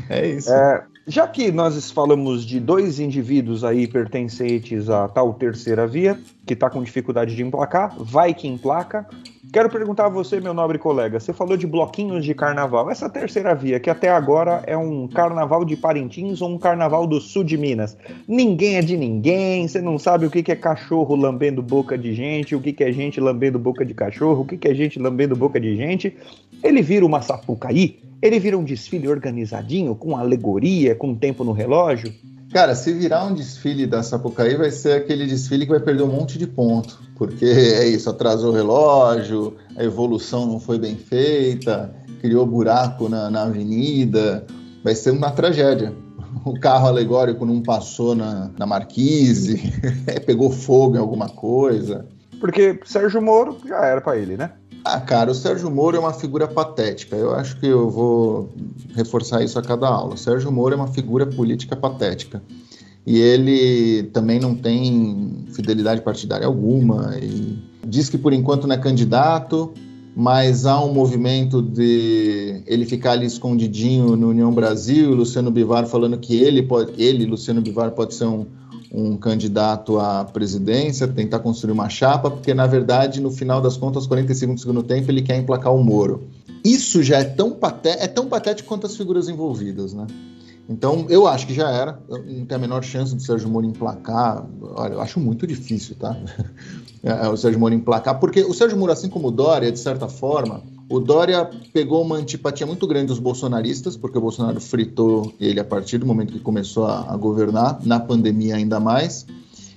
É isso. É, já que nós falamos de dois indivíduos aí pertencentes à tal terceira via, que está com dificuldade de emplacar, vai que emplaca. Quero perguntar a você, meu nobre colega, você falou de bloquinhos de carnaval. Essa terceira via, que até agora é um carnaval de Parintins ou um carnaval do sul de Minas. Ninguém é de ninguém, você não sabe o que é cachorro lambendo boca de gente, o que é gente lambendo boca de cachorro, o que é gente lambendo boca de gente. Ele vira uma sapucaí, ele vira um desfile organizadinho, com alegoria, com tempo no relógio. Cara, se virar um desfile da Sapucaí, vai ser aquele desfile que vai perder um monte de ponto. Porque é isso, atrasou o relógio, a evolução não foi bem feita, criou buraco na, na avenida. Vai ser uma tragédia. O carro alegórico não passou na, na marquise, (laughs) pegou fogo em alguma coisa. Porque Sérgio Moro já era para ele, né? Ah, cara, o Sérgio Moro é uma figura patética. Eu acho que eu vou reforçar isso a cada aula. O Sérgio Moro é uma figura política patética. E ele também não tem fidelidade partidária alguma. E diz que por enquanto não é candidato, mas há um movimento de ele ficar ali escondidinho no União Brasil, Luciano Bivar falando que ele pode, ele, Luciano Bivar, pode ser um, um candidato à presidência, tentar construir uma chapa, porque na verdade, no final das contas, 45 do segundo tempo, ele quer emplacar o Moro. Isso já é tão, paté é tão patético quanto as figuras envolvidas, né? Então, eu acho que já era. Não tem a menor chance do Sérgio Moro emplacar. Olha, eu acho muito difícil, tá? (laughs) É, o Sérgio Moro emplacar, porque o Sérgio Moro, assim como o Dória, de certa forma, o Dória pegou uma antipatia muito grande dos bolsonaristas, porque o Bolsonaro fritou ele a partir do momento que começou a, a governar, na pandemia ainda mais.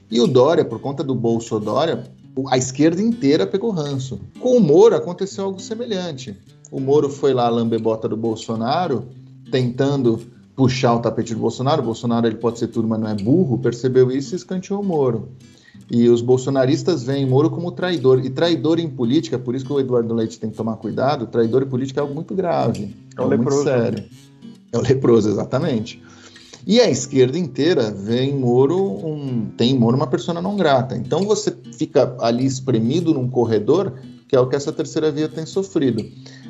E o Dória, por conta do Bolso Dória, a esquerda inteira pegou ranço. Com o Moro aconteceu algo semelhante. O Moro foi lá lamber bota do Bolsonaro, tentando puxar o tapete do Bolsonaro. O Bolsonaro ele pode ser tudo, mas não é burro. Percebeu isso e escanteou o Moro. E os bolsonaristas veem Moro como traidor. E traidor em política, por isso que o Eduardo Leite tem que tomar cuidado, traidor em política é algo muito grave. É, é muito sério. É o leproso, exatamente. E a esquerda inteira vê em Moro um, tem em Moro uma persona não grata. Então você fica ali espremido num corredor, que é o que essa terceira via tem sofrido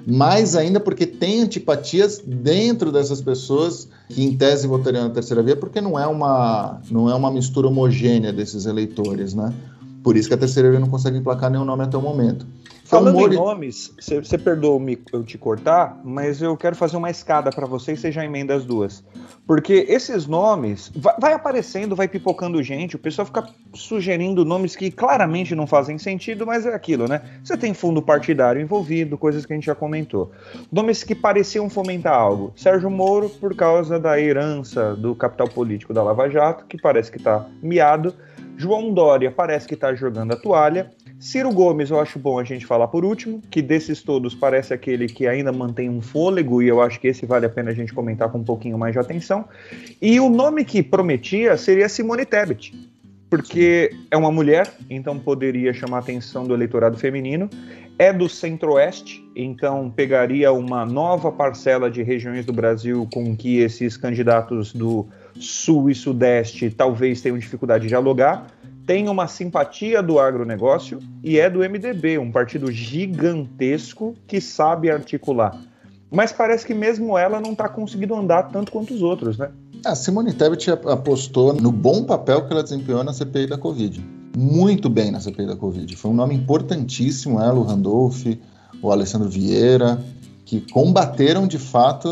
mais ainda porque tem antipatias dentro dessas pessoas que em tese votariam na terceira via, porque não é uma, não é uma mistura homogênea desses eleitores, né? Por isso que a terceira via não consegue emplacar nenhum nome até o momento. Falando Mori... em nomes, você perdoa-me eu te cortar, mas eu quero fazer uma escada para você e você já emenda as duas. Porque esses nomes, vai, vai, aparecendo, vai pipocando gente, o pessoal fica sugerindo nomes que claramente não fazem sentido, mas é aquilo, né? Você tem fundo partidário envolvido, coisas que a gente já comentou. Nomes que pareciam fomentar algo. Sérgio Moro, por causa da herança do capital político da Lava Jato, que parece que está miado. João Dória parece que está jogando a toalha. Ciro Gomes, eu acho bom a gente falar por último, que desses todos parece aquele que ainda mantém um fôlego, e eu acho que esse vale a pena a gente comentar com um pouquinho mais de atenção. E o nome que prometia seria Simone Tebet, porque é uma mulher, então poderia chamar a atenção do eleitorado feminino, é do centro-oeste, então pegaria uma nova parcela de regiões do Brasil com que esses candidatos do sul e sudeste talvez tenham dificuldade de dialogar tem uma simpatia do agronegócio e é do MDB, um partido gigantesco que sabe articular. Mas parece que mesmo ela não está conseguindo andar tanto quanto os outros, né? A Simone Tebet apostou no bom papel que ela desempenhou na CPI da Covid. Muito bem na CPI da Covid. Foi um nome importantíssimo, ela, o Randolph, o Alessandro Vieira, que combateram de fato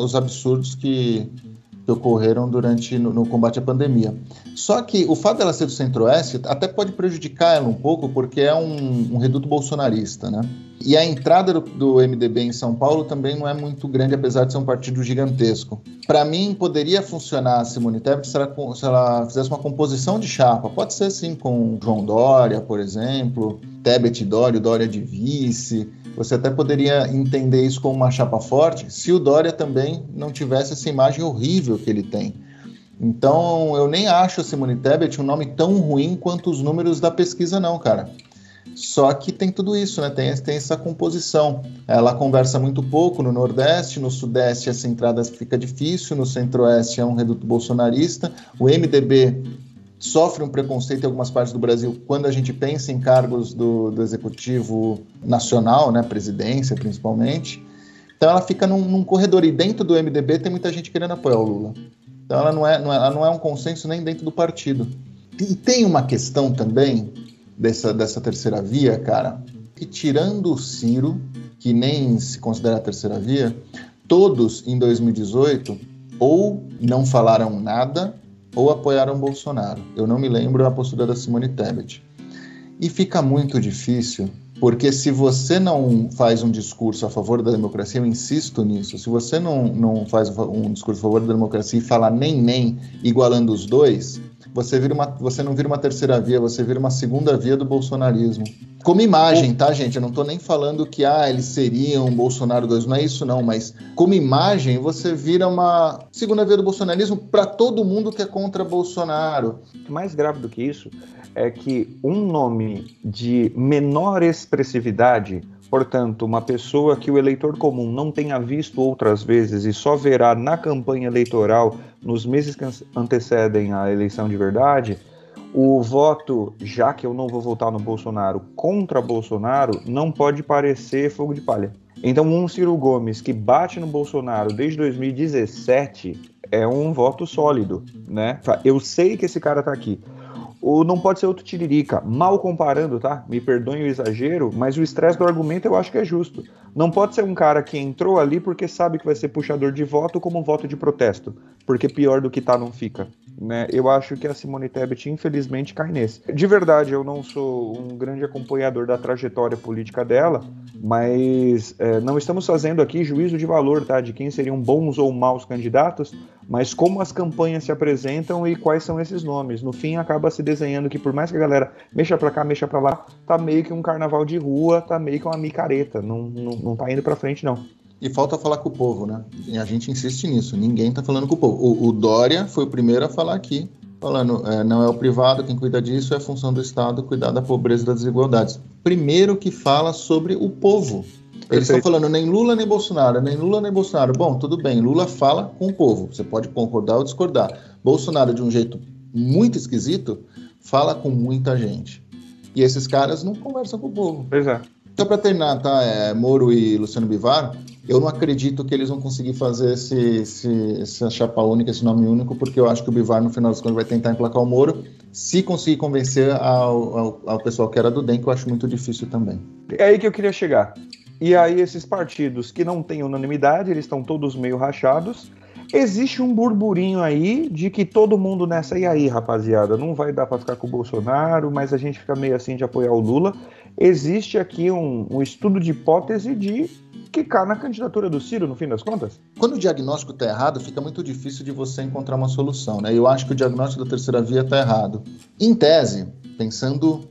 os absurdos que, que ocorreram durante no, no, combate à pandemia. Só que o fato dela ser do Centro-Oeste até pode prejudicar ela um pouco, porque é um, um reduto bolsonarista, né? E a entrada do, do, MDB em São Paulo também não é muito grande, apesar de ser um partido gigantesco. Para mim, poderia funcionar a Simone Tebet se ela, se ela fizesse uma composição de chapa. Pode ser, sim, com João Dória, por exemplo, Tebet Dória, Dória de vice, você até poderia entender isso como uma chapa forte se o Dória também não tivesse essa imagem horrível que ele tem. Então, eu nem acho a Simone Tebet um nome tão ruim quanto os números da pesquisa, não, cara. Só que tem tudo isso, né? Tem, tem essa composição. Ela conversa muito pouco no Nordeste, no Sudeste essa entrada fica difícil, no Centro-Oeste é um reduto bolsonarista. O MDB sofre um preconceito em algumas partes do Brasil quando a gente pensa em cargos do, do executivo nacional, né, presidência principalmente. Então ela fica num, num, corredor e dentro do MDB tem muita gente querendo apoiar o Lula. Então ela não é, não é, ela não é um consenso nem dentro do partido. E tem uma questão também dessa, dessa terceira via, cara, que, tirando o Ciro, que nem se considera a terceira via, todos em 2018 ou não falaram nada ou apoiaram Bolsonaro. Eu não me lembro a postura da Simone Tebet. E fica muito difícil, porque se você não faz um discurso a favor da democracia, eu insisto nisso, se você não, não faz um discurso a favor da democracia e fala nem nem igualando os dois, você, vira uma, você não vira uma terceira via, você vira uma segunda via do bolsonarismo. Como imagem, tá, gente? Eu não tô nem falando que ah, eles seriam Bolsonaro 2, não é isso não, mas como imagem você vira uma segunda via do bolsonarismo para todo mundo que é contra Bolsonaro. Mais grave do que isso é que um nome de menor expressividade Portanto, uma pessoa que o eleitor comum não tenha visto outras vezes e só verá na campanha eleitoral, nos meses que antecedem a eleição de verdade, o voto, já que eu não vou votar no Bolsonaro, contra Bolsonaro, não pode parecer fogo de palha. Então, um Ciro Gomes que bate no Bolsonaro desde 2017 é um voto sólido, né? Eu sei que esse cara tá aqui. O não pode ser outro tiririca. Mal comparando, tá? Me perdoem o exagero, mas o estresse do argumento eu acho que é justo. Não pode ser um cara que entrou ali porque sabe que vai ser puxador de voto como voto de protesto. Porque pior do que tá não fica. Né? Eu acho que a Simone Tebet, infelizmente, cai nesse. De verdade, eu não sou um grande acompanhador da trajetória política dela, mas é, não estamos fazendo aqui juízo de valor, tá? De quem seriam bons ou maus candidatos, mas como as campanhas se apresentam e quais são esses nomes. No fim, acaba se desenhando que, por mais que a galera mexa pra cá, mexa pra lá, tá meio que um carnaval de rua, tá meio que uma micareta. Não, não, não tá indo pra frente, não. E falta falar com o povo, né? E a gente insiste nisso. Ninguém está falando com o povo. O, o, Dória foi o primeiro a falar aqui, falando é, não é o privado quem cuida disso, é função do Estado cuidar da pobreza e das desigualdades. Primeiro que fala sobre o povo. Eles estão falando nem Lula nem Bolsonaro, nem Lula nem Bolsonaro. Bom, tudo bem, Lula fala com o povo. Você pode concordar ou discordar. Bolsonaro, de um jeito muito esquisito, fala com muita gente. E esses caras não conversam com o povo. Pois é. Só para terminar, tá? É, Moro e Luciano Bivar, eu não acredito que eles vão conseguir fazer esse, esse, essa chapa única, esse nome único, porque eu acho que o Bivar, no final das contas, vai tentar emplacar o Moro, se conseguir convencer ao, ao, ao pessoal que era do DEM, que eu acho muito difícil também. É aí que eu queria chegar. E aí, esses partidos que não têm unanimidade, eles estão todos meio rachados. Existe um burburinho aí de que todo mundo nessa, e aí, rapaziada, não vai dar para ficar com o Bolsonaro, mas a gente fica meio assim de apoiar o Lula. Existe aqui um, um estudo de hipótese de quicar na candidatura do Ciro, no fim das contas? Quando o diagnóstico está errado, fica muito difícil de você encontrar uma solução, né? Eu acho que o diagnóstico da terceira via está errado. Em tese, pensando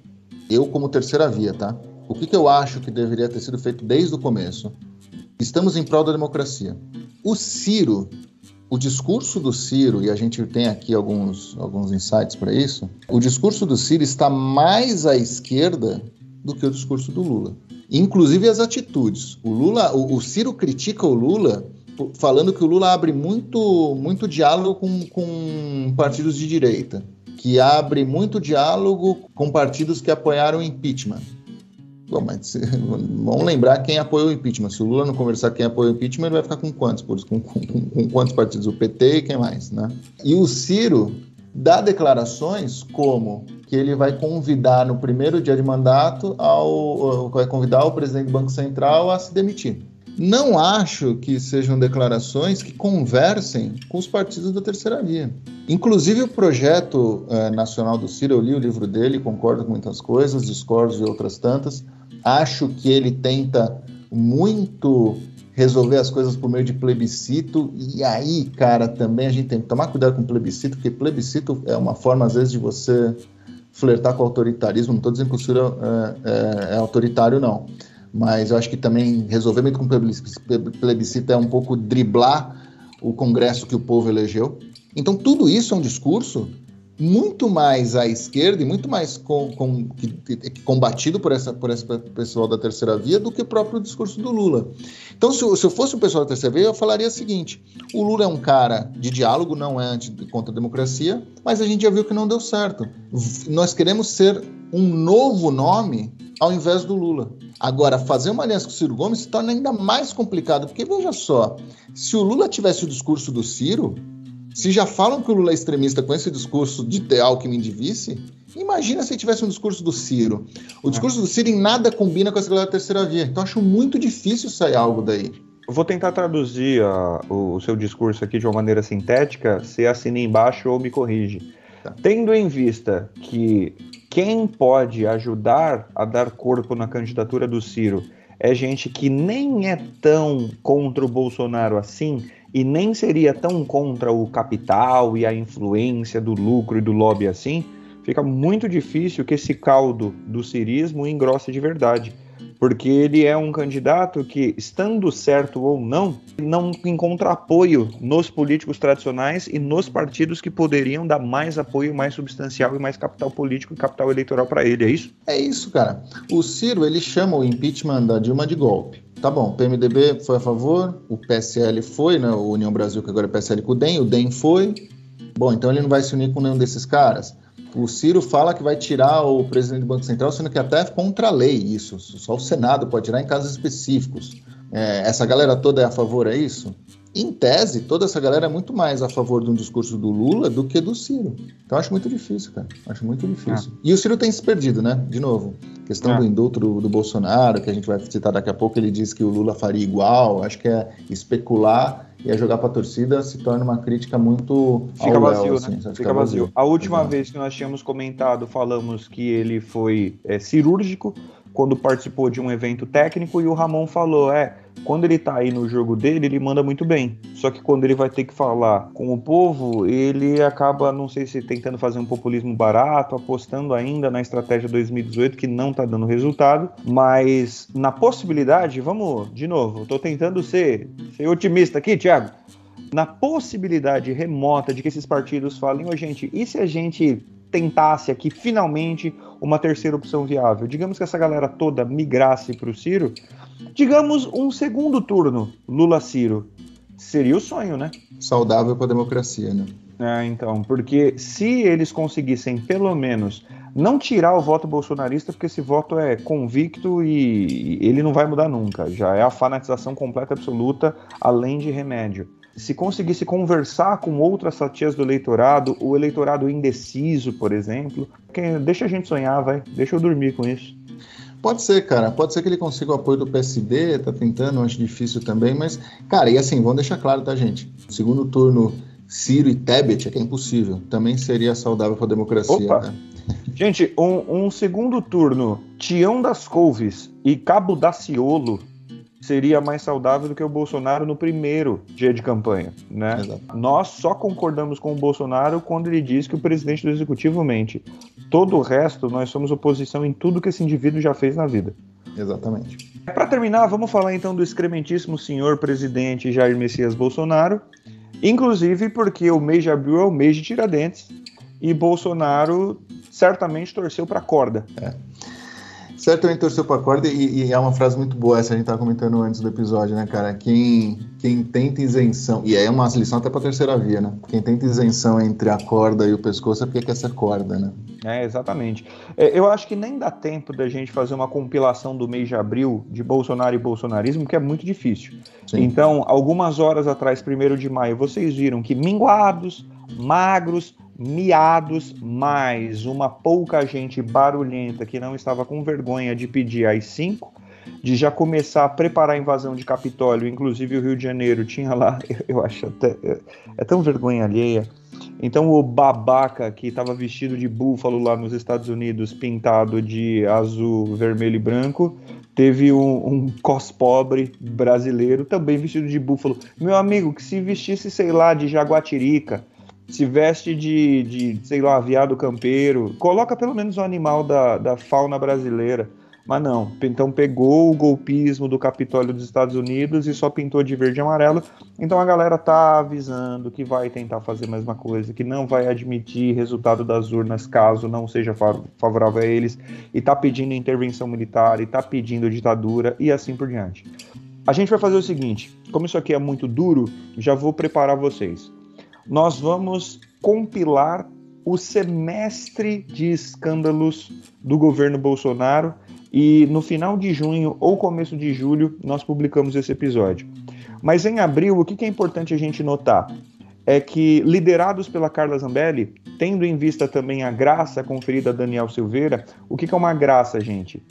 eu como terceira via, tá? O que, que eu acho que deveria ter sido feito desde o começo? Estamos em prol da democracia. O Ciro, o discurso do Ciro, e a gente tem aqui alguns, alguns insights para isso, o discurso do Ciro está mais à esquerda do que o discurso do Lula inclusive as atitudes. O Lula, o, o Ciro critica o Lula falando que o Lula abre muito, muito diálogo com, com partidos de direita, que abre muito diálogo com partidos que apoiaram o impeachment. Bom, mas (laughs) vamos lembrar quem apoiou o impeachment. Se o Lula não conversar quem apoiou o impeachment, ele vai ficar com quantos? Com, com, com, quantos partidos? O PT e quem mais, né? E o Ciro dá declarações como que ele vai convidar no primeiro dia de mandato ao vai convidar o presidente do Banco Central a se demitir. Não acho que sejam declarações que conversem com os partidos da terceira via. Inclusive o projeto eh, nacional do Ciro, eu li o livro dele, concordo com muitas coisas, discordo de outras tantas. Acho que ele tenta muito resolver as coisas por meio de plebiscito. E aí, cara, também a gente tem que tomar cuidado com plebiscito, porque plebiscito é uma forma, às vezes, de você flertar com o autoritarismo. Não estou dizendo que o Ciro é, é, é, autoritário, não. Mas eu acho que também resolver muito com plebiscito é um pouco driblar o Congresso que o povo elegeu. Então, tudo isso é um discurso muito mais à esquerda e muito mais com, com, que, que, combatido por, essa, por esse pessoal da terceira via do que o próprio discurso do Lula. Então, se, se eu fosse o pessoal da terceira via, eu falaria o seguinte: o Lula é um cara de diálogo, não é anti, contra a democracia, mas a gente já viu que não deu certo. Nós queremos ser um novo nome ao invés do Lula. Agora, fazer uma aliança com o Ciro Gomes se torna ainda mais complicado, porque veja só, se o Lula tivesse o discurso do Ciro, se já falam que o Lula é extremista com esse discurso de ter Alckmin de vice, Imagina se tivesse um discurso do Ciro. O discurso do Ciro em nada combina com essa galera da terceira via. Então acho muito difícil sair algo daí. Eu vou tentar traduzir a, o, o, seu discurso aqui de uma maneira sintética. Você assina embaixo ou me corrige. Tá. Tendo em vista que quem pode ajudar a dar corpo na candidatura do Ciro é gente que nem é tão contra o Bolsonaro assim e nem seria tão contra o capital e a influência do lucro e do lobby assim, fica muito difícil que esse caldo do cirismo engrosse de verdade porque ele é um candidato que, estando certo ou não, não encontra apoio nos políticos tradicionais e nos partidos que poderiam dar mais apoio mais substancial e mais capital político e capital eleitoral para ele, é isso? É isso, cara. O Ciro, ele chama o impeachment da Dilma de golpe. Tá bom, o PMDB foi a favor, o PSL foi, né, o União Brasil, que agora é PSL com o DEM, o DEM foi. Bom, então ele não vai se unir com nenhum desses caras. O Ciro fala que vai tirar o presidente do Banco Central, sendo que até é contra a lei isso. Só o Senado pode tirar em casos específicos. É, essa galera toda é a favor, é isso? Em tese, toda essa galera é muito mais a favor de um discurso do Lula do que do Ciro. Então acho muito difícil, cara. Acho muito difícil. É. E o Ciro tem se perdido, né? De novo, questão é. do indulto do, do, Bolsonaro, que a gente vai citar daqui a pouco, ele disse que o Lula faria igual. Acho que é especular e a jogar para a torcida se torna uma crítica muito fica vazio, Léo, assim, né? Fica vazio. vazio. A última Exato. vez que nós tínhamos comentado, falamos que ele foi é, cirúrgico quando participou de um evento técnico e o Ramon falou, é, quando ele tá aí no jogo dele, ele manda muito bem. Só que quando ele vai ter que falar com o povo, ele acaba, não sei se tentando fazer um populismo barato, apostando ainda na estratégia 2018 que não tá dando resultado, mas na possibilidade, vamos, de novo, tô tentando ser, ser otimista aqui, Thiago. Na possibilidade remota de que esses partidos falem, ô oh, gente, e se a gente tentasse aqui finalmente uma terceira opção viável. Digamos que essa galera toda migrasse para o Ciro, digamos um segundo turno Lula-Ciro. Seria o sonho, né? Saudável para a democracia, né? É, então, porque se eles conseguissem pelo menos não tirar o voto bolsonarista, porque esse voto é convicto e ele não vai mudar nunca, já é a fanatização completa absoluta, além de remédio se conseguisse conversar com outras fatias do eleitorado, o eleitorado indeciso, por exemplo, que, deixa a gente sonhar, vai, deixa eu dormir com isso. Pode ser, cara. Pode ser que ele consiga o apoio do PSD, tá tentando, acho difícil também, mas, cara, e assim, vamos deixar claro, tá, gente? Segundo turno, Ciro e Tebet é que é impossível. Também seria saudável para a democracia. Opa. Né? Gente, um, um, segundo turno, Tião das Couves e Cabo Daciolo seria mais saudável do que o Bolsonaro no primeiro dia de campanha, né? Exato. Nós só concordamos com o Bolsonaro quando ele diz que o presidente do executivo mente. Todo o resto, nós somos oposição em tudo que esse indivíduo já fez na vida. Exatamente. Para terminar, vamos falar então do excrementíssimo senhor presidente Jair Messias Bolsonaro, inclusive porque o mês de abril é o mês de Tiradentes e Bolsonaro certamente torceu para a corda. É certamente torceu para a corda e, e, é uma frase muito boa essa a gente estava comentando antes do episódio, né, cara? Quem, quem tenta isenção, e aí é uma lição até para a terceira via, né? Quem tenta isenção entre a corda e o pescoço é porque quer ser corda, né? É, exatamente. É, eu acho que nem dá tempo da gente fazer uma compilação do mês de abril de Bolsonaro e bolsonarismo, que é muito difícil. Sim. Então, algumas horas atrás, primeiro de maio, vocês viram que minguados, magros, miados, mais uma pouca gente barulhenta que não estava com vergonha de pedir às 5, de já começar a preparar a invasão de Capitólio, inclusive o Rio de Janeiro tinha lá, (laughs) eu acho até, é, é tão vergonha alheia. Então o babaca que estava vestido de búfalo lá nos Estados Unidos, pintado de azul, vermelho e branco, teve um, um cos pobre brasileiro também vestido de búfalo. Meu amigo, que se vestisse, sei lá, de jaguatirica, se veste de, de, sei lá, viado campeiro, coloca pelo menos um animal da, da fauna brasileira. Mas não, então pegou o golpismo do Capitólio dos Estados Unidos e só pintou de verde e amarelo. Então a galera tá avisando que vai tentar fazer a mesma coisa, que não vai admitir resultado das urnas caso não seja favorável a eles, e tá pedindo intervenção militar, e tá pedindo ditadura e assim por diante. A gente vai fazer o seguinte: como isso aqui é muito duro, já vou preparar vocês nós vamos compilar o semestre de escândalos do governo Bolsonaro e no final de junho ou começo de julho nós publicamos esse episódio. Mas em abril, o que é importante a gente notar? é que, liderados pela Carla Zambelli, tendo em vista também a graça conferida a Daniel Silveira, o que, é uma graça, gente?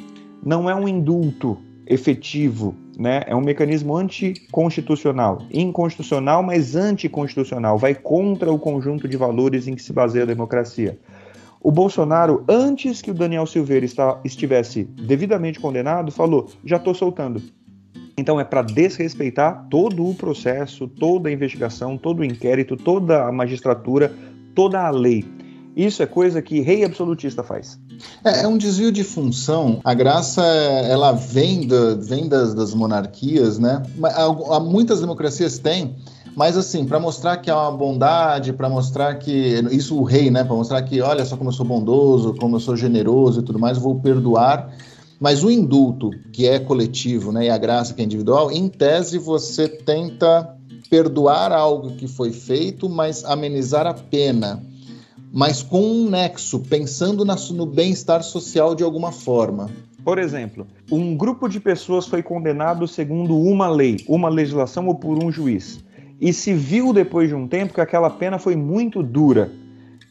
Não é um indulto efetivo, né? É um mecanismo anticonstitucional, inconstitucional, mas anticonstitucional, vai contra o conjunto de valores em que se baseia a democracia. O Bolsonaro, antes que o Daniel Silveira está, estivesse devidamente condenado, falou: já estou soltando. Então é para desrespeitar todo o processo, toda a investigação, todo o inquérito, toda a magistratura, toda a lei. Isso é coisa que rei absolutista faz. É, é um desvio de função. A graça, ela vem, do, vem das, das monarquias, né? Muitas democracias têm, mas assim, para mostrar que há uma bondade, para mostrar que. Isso o rei, né? Para mostrar que, olha só como eu sou bondoso, como eu sou generoso e tudo mais, vou perdoar. Mas o indulto, que é coletivo, né? E a graça, que é individual, em tese você tenta perdoar algo que foi feito, mas amenizar a pena mas com um nexo, pensando no bem-estar social de alguma forma. Por exemplo, um grupo de pessoas foi condenado segundo uma lei, uma legislação ou por um juiz, e se viu depois de um tempo que aquela pena foi muito dura.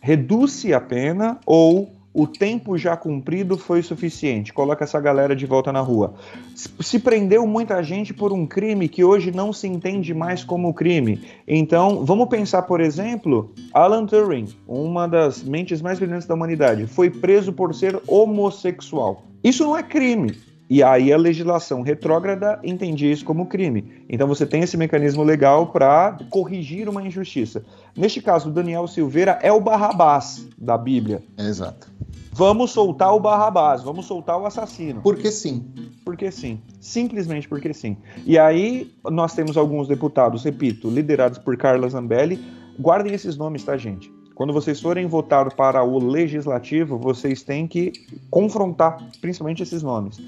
Reduz-se a pena ou o tempo já cumprido foi suficiente. Coloca essa galera de volta na rua. Se prendeu muita gente por um crime que hoje não se entende mais como crime. Então, vamos pensar, por exemplo, Alan Turing, uma das mentes mais brilhantes da humanidade, foi preso por ser homossexual. Isso não é crime. E aí a legislação retrógrada entendia isso como crime. Então você tem esse mecanismo legal para corrigir uma injustiça. Neste caso, Daniel Silveira é o Barrabás da Bíblia. Exato. Vamos soltar o Barrabás, vamos soltar o assassino. Porque sim. Porque sim. Simplesmente porque sim. E aí nós temos alguns deputados, repito, liderados por Carla Zambelli. Guardem esses nomes, tá, gente? Quando vocês forem votar para o legislativo, vocês têm que confrontar principalmente esses nomes.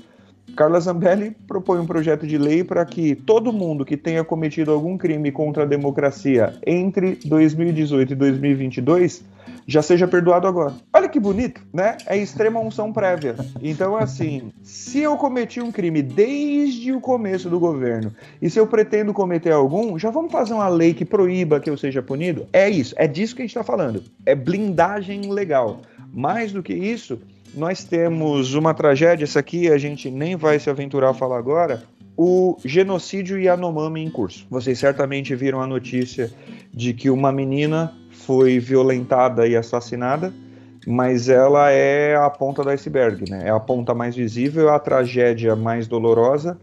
Carla Zambelli propõe um projeto de lei para que todo mundo que tenha cometido algum crime contra a democracia entre 2018 e 2022 já seja perdoado agora. Olha que bonito, né? É extrema unção prévia. Então, assim, se eu cometi um crime desde o começo do governo e se eu pretendo cometer algum, já vamos fazer uma lei que proíba que eu seja punido? É isso, é disso que a gente está falando. É blindagem legal. Mais do que isso, nós temos uma tragédia, essa aqui a gente nem vai se aventurar a falar agora, o genocídio Yanomami em curso. Vocês certamente viram a notícia de que uma menina foi violentada e assassinada, mas ela é a ponta do iceberg, né? É a ponta mais visível, a tragédia mais dolorosa,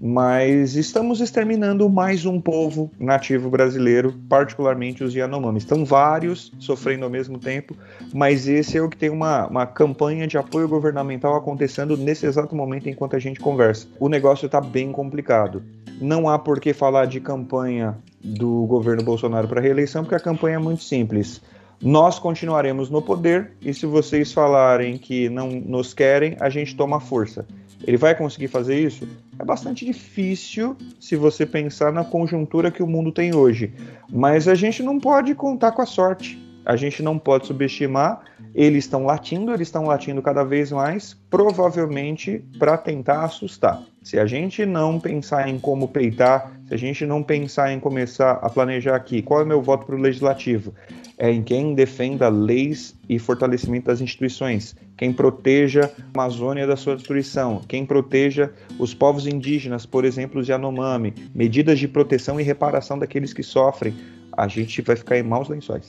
mas estamos exterminando mais um povo nativo brasileiro, particularmente os Yanomami. Estão vários sofrendo ao mesmo tempo, mas esse é o que tem uma, uma campanha de apoio governamental acontecendo nesse exato momento enquanto a gente conversa. O negócio está bem complicado. Não há por que falar de campanha do governo Bolsonaro para reeleição, porque a campanha é muito simples. Nós continuaremos no poder e se vocês falarem que não nos querem, a gente toma força. Ele vai conseguir fazer isso? É bastante difícil se você pensar na conjuntura que o mundo tem hoje. Mas a gente não pode contar com a sorte. A gente não pode subestimar. Eles estão latindo, eles estão latindo cada vez mais, provavelmente para tentar assustar. Se a gente não pensar em como peitar, se a gente não pensar em começar a planejar aqui, qual é o meu voto para o legislativo? É em quem defenda leis e fortalecimento das instituições, quem proteja a Amazônia da sua destruição, quem proteja os povos indígenas, por exemplo, os Yanomami, medidas de proteção e reparação daqueles que sofrem, a gente vai ficar em maus lençóis.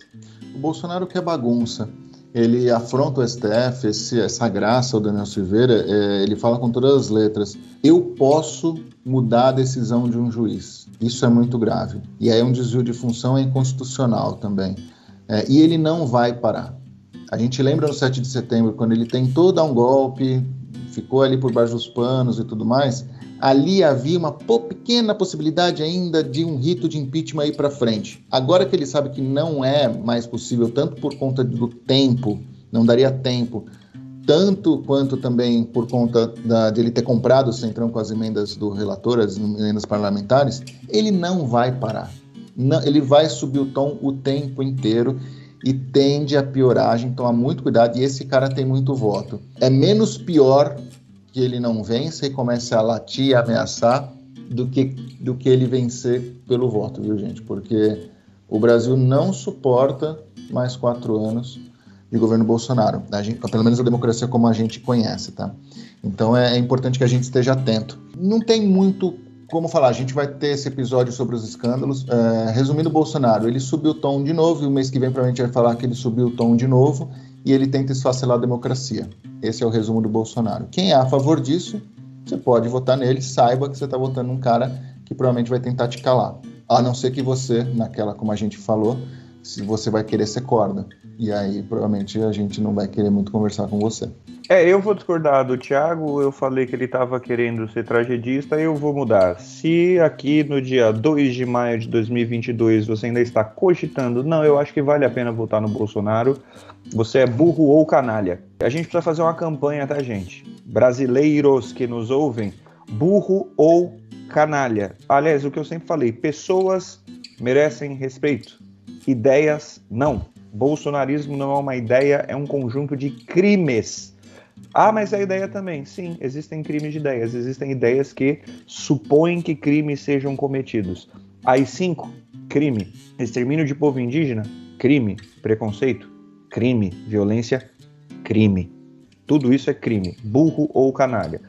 O Bolsonaro quer bagunça. Ele afronta o STF, esse, essa graça, o Daniel Silveira, é, ele fala com todas as letras. Eu posso mudar a decisão de um juiz. Isso é muito grave. E aí um desvio de função é inconstitucional também. É, e ele não vai parar. A gente lembra no 7 de setembro, quando ele tentou dar um golpe, ficou ali por baixo dos panos e tudo mais, ali havia uma pequena possibilidade ainda de um rito de impeachment aí para frente. Agora que ele sabe que não é mais possível, tanto por conta do tempo, não daria tempo, tanto quanto também por conta da, de ele ter comprado o Centrão com as emendas do relator, as emendas parlamentares, ele não vai parar. Não, ele vai subir o tom o tempo inteiro e tende a piorar. A gente toma muito cuidado e esse cara tem muito voto. É menos pior que ele não vença e comece a latir e ameaçar do que, do que ele vencer pelo voto, viu, gente? Porque O Brasil não suporta mais quatro anos de governo Bolsonaro, gente, pelo menos a democracia como a gente conhece, tá? Então é, é importante que a gente esteja atento. Não tem muito como falar, a gente vai ter esse episódio sobre os escândalos. É, resumindo, Bolsonaro, ele subiu o tom de novo, e o mês que vem provavelmente vai falar que ele subiu o tom de novo, e ele tenta esfacelar a democracia. Esse é o resumo do Bolsonaro. Quem é a favor disso, você pode votar nele, saiba que você está votando num cara que provavelmente vai tentar te calar. A não ser que você, naquela, como a gente falou, se você vai querer ser corda. E aí, provavelmente, a gente não vai querer muito conversar com você. É, eu vou discordar do Thiago. Eu falei que ele estava querendo ser tragedista. Eu vou mudar. Se aqui no dia 2 de maio de 2022 você ainda está cogitando, não, eu acho que vale a pena votar no Bolsonaro, você é burro ou canalha. A gente precisa fazer uma campanha, tá, gente? Brasileiros que nos ouvem, burro ou canalha. Aliás, o que eu sempre falei: pessoas merecem respeito, ideias não. Bolsonarismo não é uma ideia, é um conjunto de crimes. Ah, mas a ideia também. Sim, existem crimes de ideias. Existem ideias que supõem que crimes sejam cometidos. Aí, cinco, crime. Extermínio de povo indígena, crime. Preconceito, crime. Violência, crime. Tudo isso é crime. Burro ou canalha.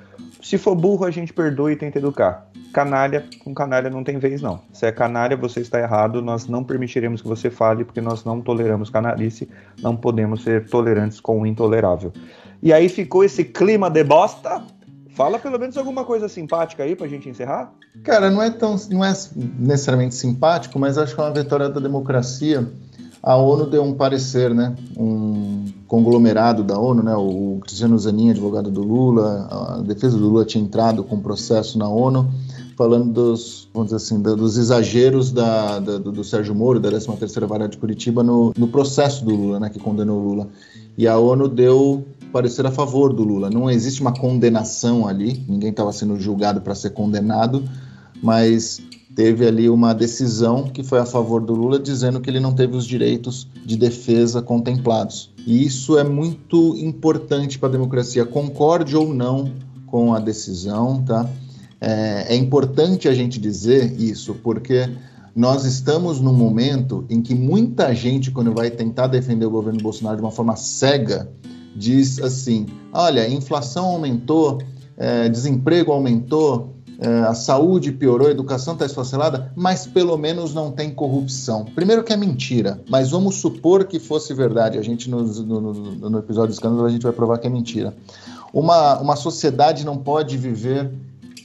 Se for burro, a gente perdoa e tenta educar. Canalha, com canalha não tem vez, não. Se é canalha, você está errado, nós não permitiremos que você fale, porque nós não toleramos canalice, não podemos ser tolerantes com o intolerável. E aí ficou esse clima de bosta. Fala pelo menos alguma coisa simpática aí pra gente encerrar. Cara, não é tão não é necessariamente simpático, mas acho que é uma vitória da democracia. A ONU deu um parecer, né? Um conglomerado da ONU, né? O Cristiano Zanin, advogado do Lula, a defesa do Lula tinha entrado com um processo na ONU falando dos, vamos dizer assim, dos exageros da, da do, Sérgio Moro, da 13ª Vara de Curitiba, no, no processo do Lula, né, que condenou o Lula. E a ONU deu parecer a favor do Lula. Não existe uma condenação ali, ninguém estava sendo julgado para ser condenado, mas teve ali uma decisão que foi a favor do Lula, dizendo que ele não teve os direitos de defesa contemplados. E isso é muito importante para a democracia, concorde ou não com a decisão, tá? É, é importante a gente dizer isso, porque nós estamos num momento em que muita gente, quando vai tentar defender o governo Bolsonaro de uma forma cega, diz assim: olha, inflação aumentou, é, desemprego aumentou, a saúde piorou, a educação está esfacelada, mas pelo menos não tem corrupção. Primeiro que é mentira, mas vamos supor que fosse verdade. A gente no, no, no episódio do escândalo a gente vai provar que é mentira. Uma, uma sociedade não pode viver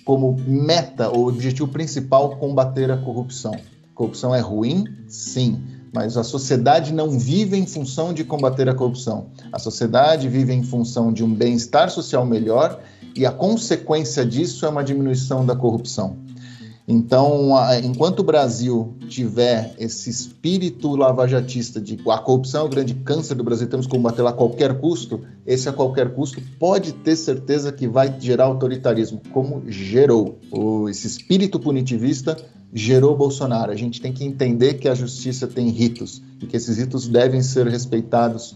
como meta ou objetivo principal combater a corrupção. Corrupção é ruim? Sim, mas a sociedade não vive em função de combater a corrupção. A sociedade vive em função de um bem-estar social melhor e a consequência disso é uma diminuição da corrupção. Então, enquanto o Brasil tiver esse espírito lavajatista de a corrupção é o grande câncer do Brasil, temos que combater a qualquer custo, esse a qualquer custo pode ter certeza que vai gerar autoritarismo, como gerou. esse espírito punitivista gerou Bolsonaro. A gente tem que entender que a justiça tem ritos e que esses ritos devem ser respeitados,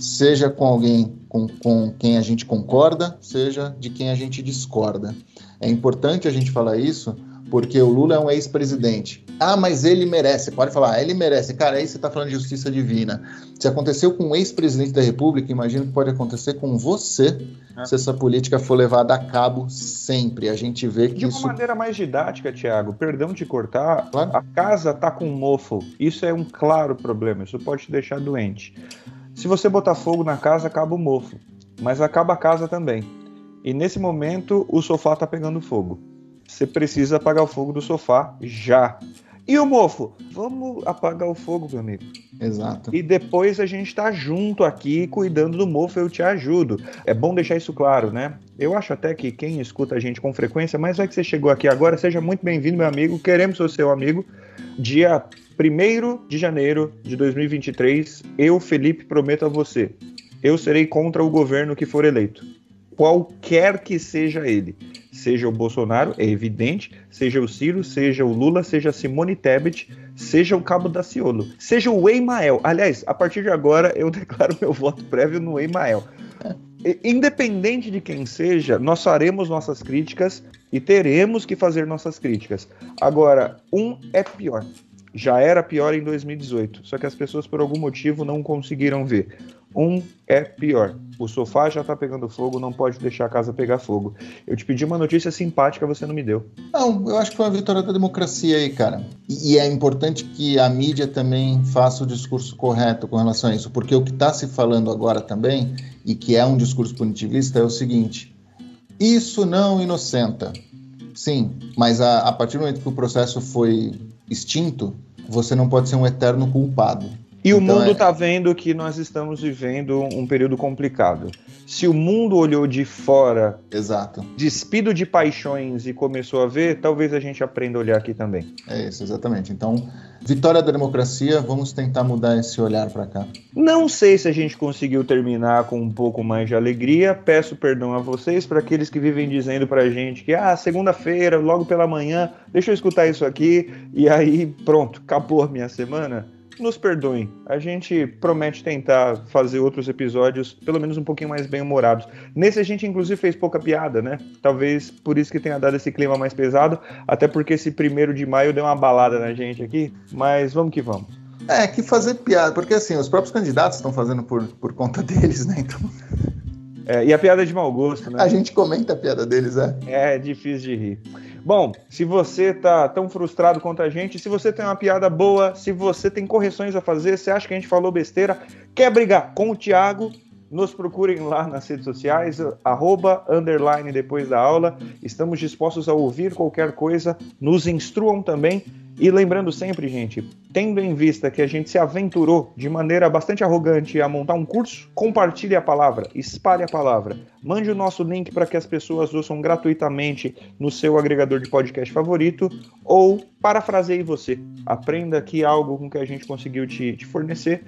seja com alguém com, com quem a gente concorda, seja de quem a gente discorda. É importante a gente falar isso porque o Lula é um ex-presidente. Ah, mas ele merece. Pode falar, ah, ele merece. Cara, aí você está falando de justiça divina. Se aconteceu com um ex-presidente da República, imagino que pode acontecer com você é. se essa política for levada a cabo sempre. A gente vê que De uma maneira mais didática, Tiago, perdão de cortar, claro. a casa está com mofo. Isso é um claro problema. Isso pode te deixar doente. Se você botar fogo na casa, acaba o mofo. Mas acaba a casa também. E nesse momento, o sofá está pegando fogo você precisa apagar o fogo do sofá já. E o mofo? Vamos apagar o fogo, meu amigo. Exato. E depois a gente tá junto aqui cuidando do mofo, eu te ajudo. É bom deixar isso claro, né? Eu acho até que quem escuta a gente com frequência, mas vai que você chegou aqui agora, seja muito bem-vindo, meu amigo. Queremos ser seu amigo. Dia 1 de janeiro de 2023, eu, Felipe, prometo a você: eu serei contra o governo que for eleito. Qualquer que seja ele seja o Bolsonaro, é evidente, seja o Ciro, seja o Lula, seja a Simone Tebet, seja o Cabo da Ciolo, seja o Eimael. Aliás, a partir de agora eu (laughs) declaro meu voto prévio no Eimael. Independente de quem seja, nós faremos nossas críticas e teremos que fazer nossas críticas. Agora, um é pior. Já era pior em 2018, só que as pessoas por algum motivo não conseguiram ver. Um é pior. O sofá já tá pegando fogo, não pode deixar a casa pegar fogo. Eu te pedi uma notícia simpática, você não me deu. Não, eu acho que foi uma vitória da democracia aí, cara. E, é importante que a mídia também faça o discurso correto com relação a isso, porque o que está se falando agora também, e que é um discurso punitivista, é o seguinte: isso não inocenta. Sim, mas a, a partir do momento que o processo foi extinto, você não pode ser um eterno culpado. E então o mundo está é... Tá vendo que nós estamos vivendo um período complicado. Se o mundo olhou de fora, exato, despido de paixões e começou a ver, talvez a gente aprenda a olhar aqui também. É isso, exatamente. Então, vitória da democracia, vamos tentar mudar esse olhar para cá. Não sei se a gente conseguiu terminar com um pouco mais de alegria. Peço perdão a vocês para aqueles que vivem dizendo para a gente que ah, segunda-feira, logo pela manhã, deixa eu escutar isso aqui e aí pronto, acabou a minha semana nos perdoem. A gente promete tentar fazer outros episódios, pelo menos um pouquinho mais bem-humorados. Nesse a gente, inclusive, fez pouca piada, né? Talvez por isso que tenha dado esse clima mais pesado, até porque esse primeiro de maio deu uma balada na gente aqui, mas vamos que vamos. É, que fazer piada, porque assim, os próprios candidatos estão fazendo por, por conta deles, né? Então. É, e a piada é de mau gosto, né? A gente comenta a piada deles, é. É difícil de rir. Bom, se você tá tão frustrado quanto a gente, se você tem uma piada boa, se você tem correções a fazer, você acha que a gente falou besteira, quer brigar com o Thiago, nos procurem lá nas redes sociais, arroba, underline depois da aula. Estamos dispostos a ouvir qualquer coisa, nos instruam também. E lembrando sempre, gente, tendo em vista que a gente se aventurou de maneira bastante arrogante a montar um curso, compartilhe a palavra, espalhe a palavra. Mande o nosso link para que as pessoas ouçam gratuitamente no seu agregador de podcast favorito ou parafraseie você. Aprenda aqui algo com que a gente conseguiu te, te fornecer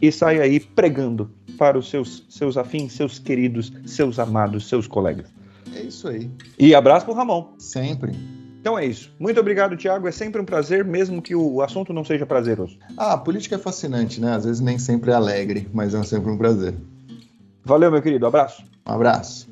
e saia aí pregando para os seus, seus afins, seus queridos, seus amados, seus colegas. É isso aí. E abraço pro Ramon. Sempre. Então é isso. Muito obrigado, Tiago. É sempre um prazer, mesmo que o assunto não seja prazeroso. Ah, a política é fascinante, né? Às vezes nem sempre é alegre, mas é sempre um prazer. Valeu, meu querido. Abraço. Um abraço.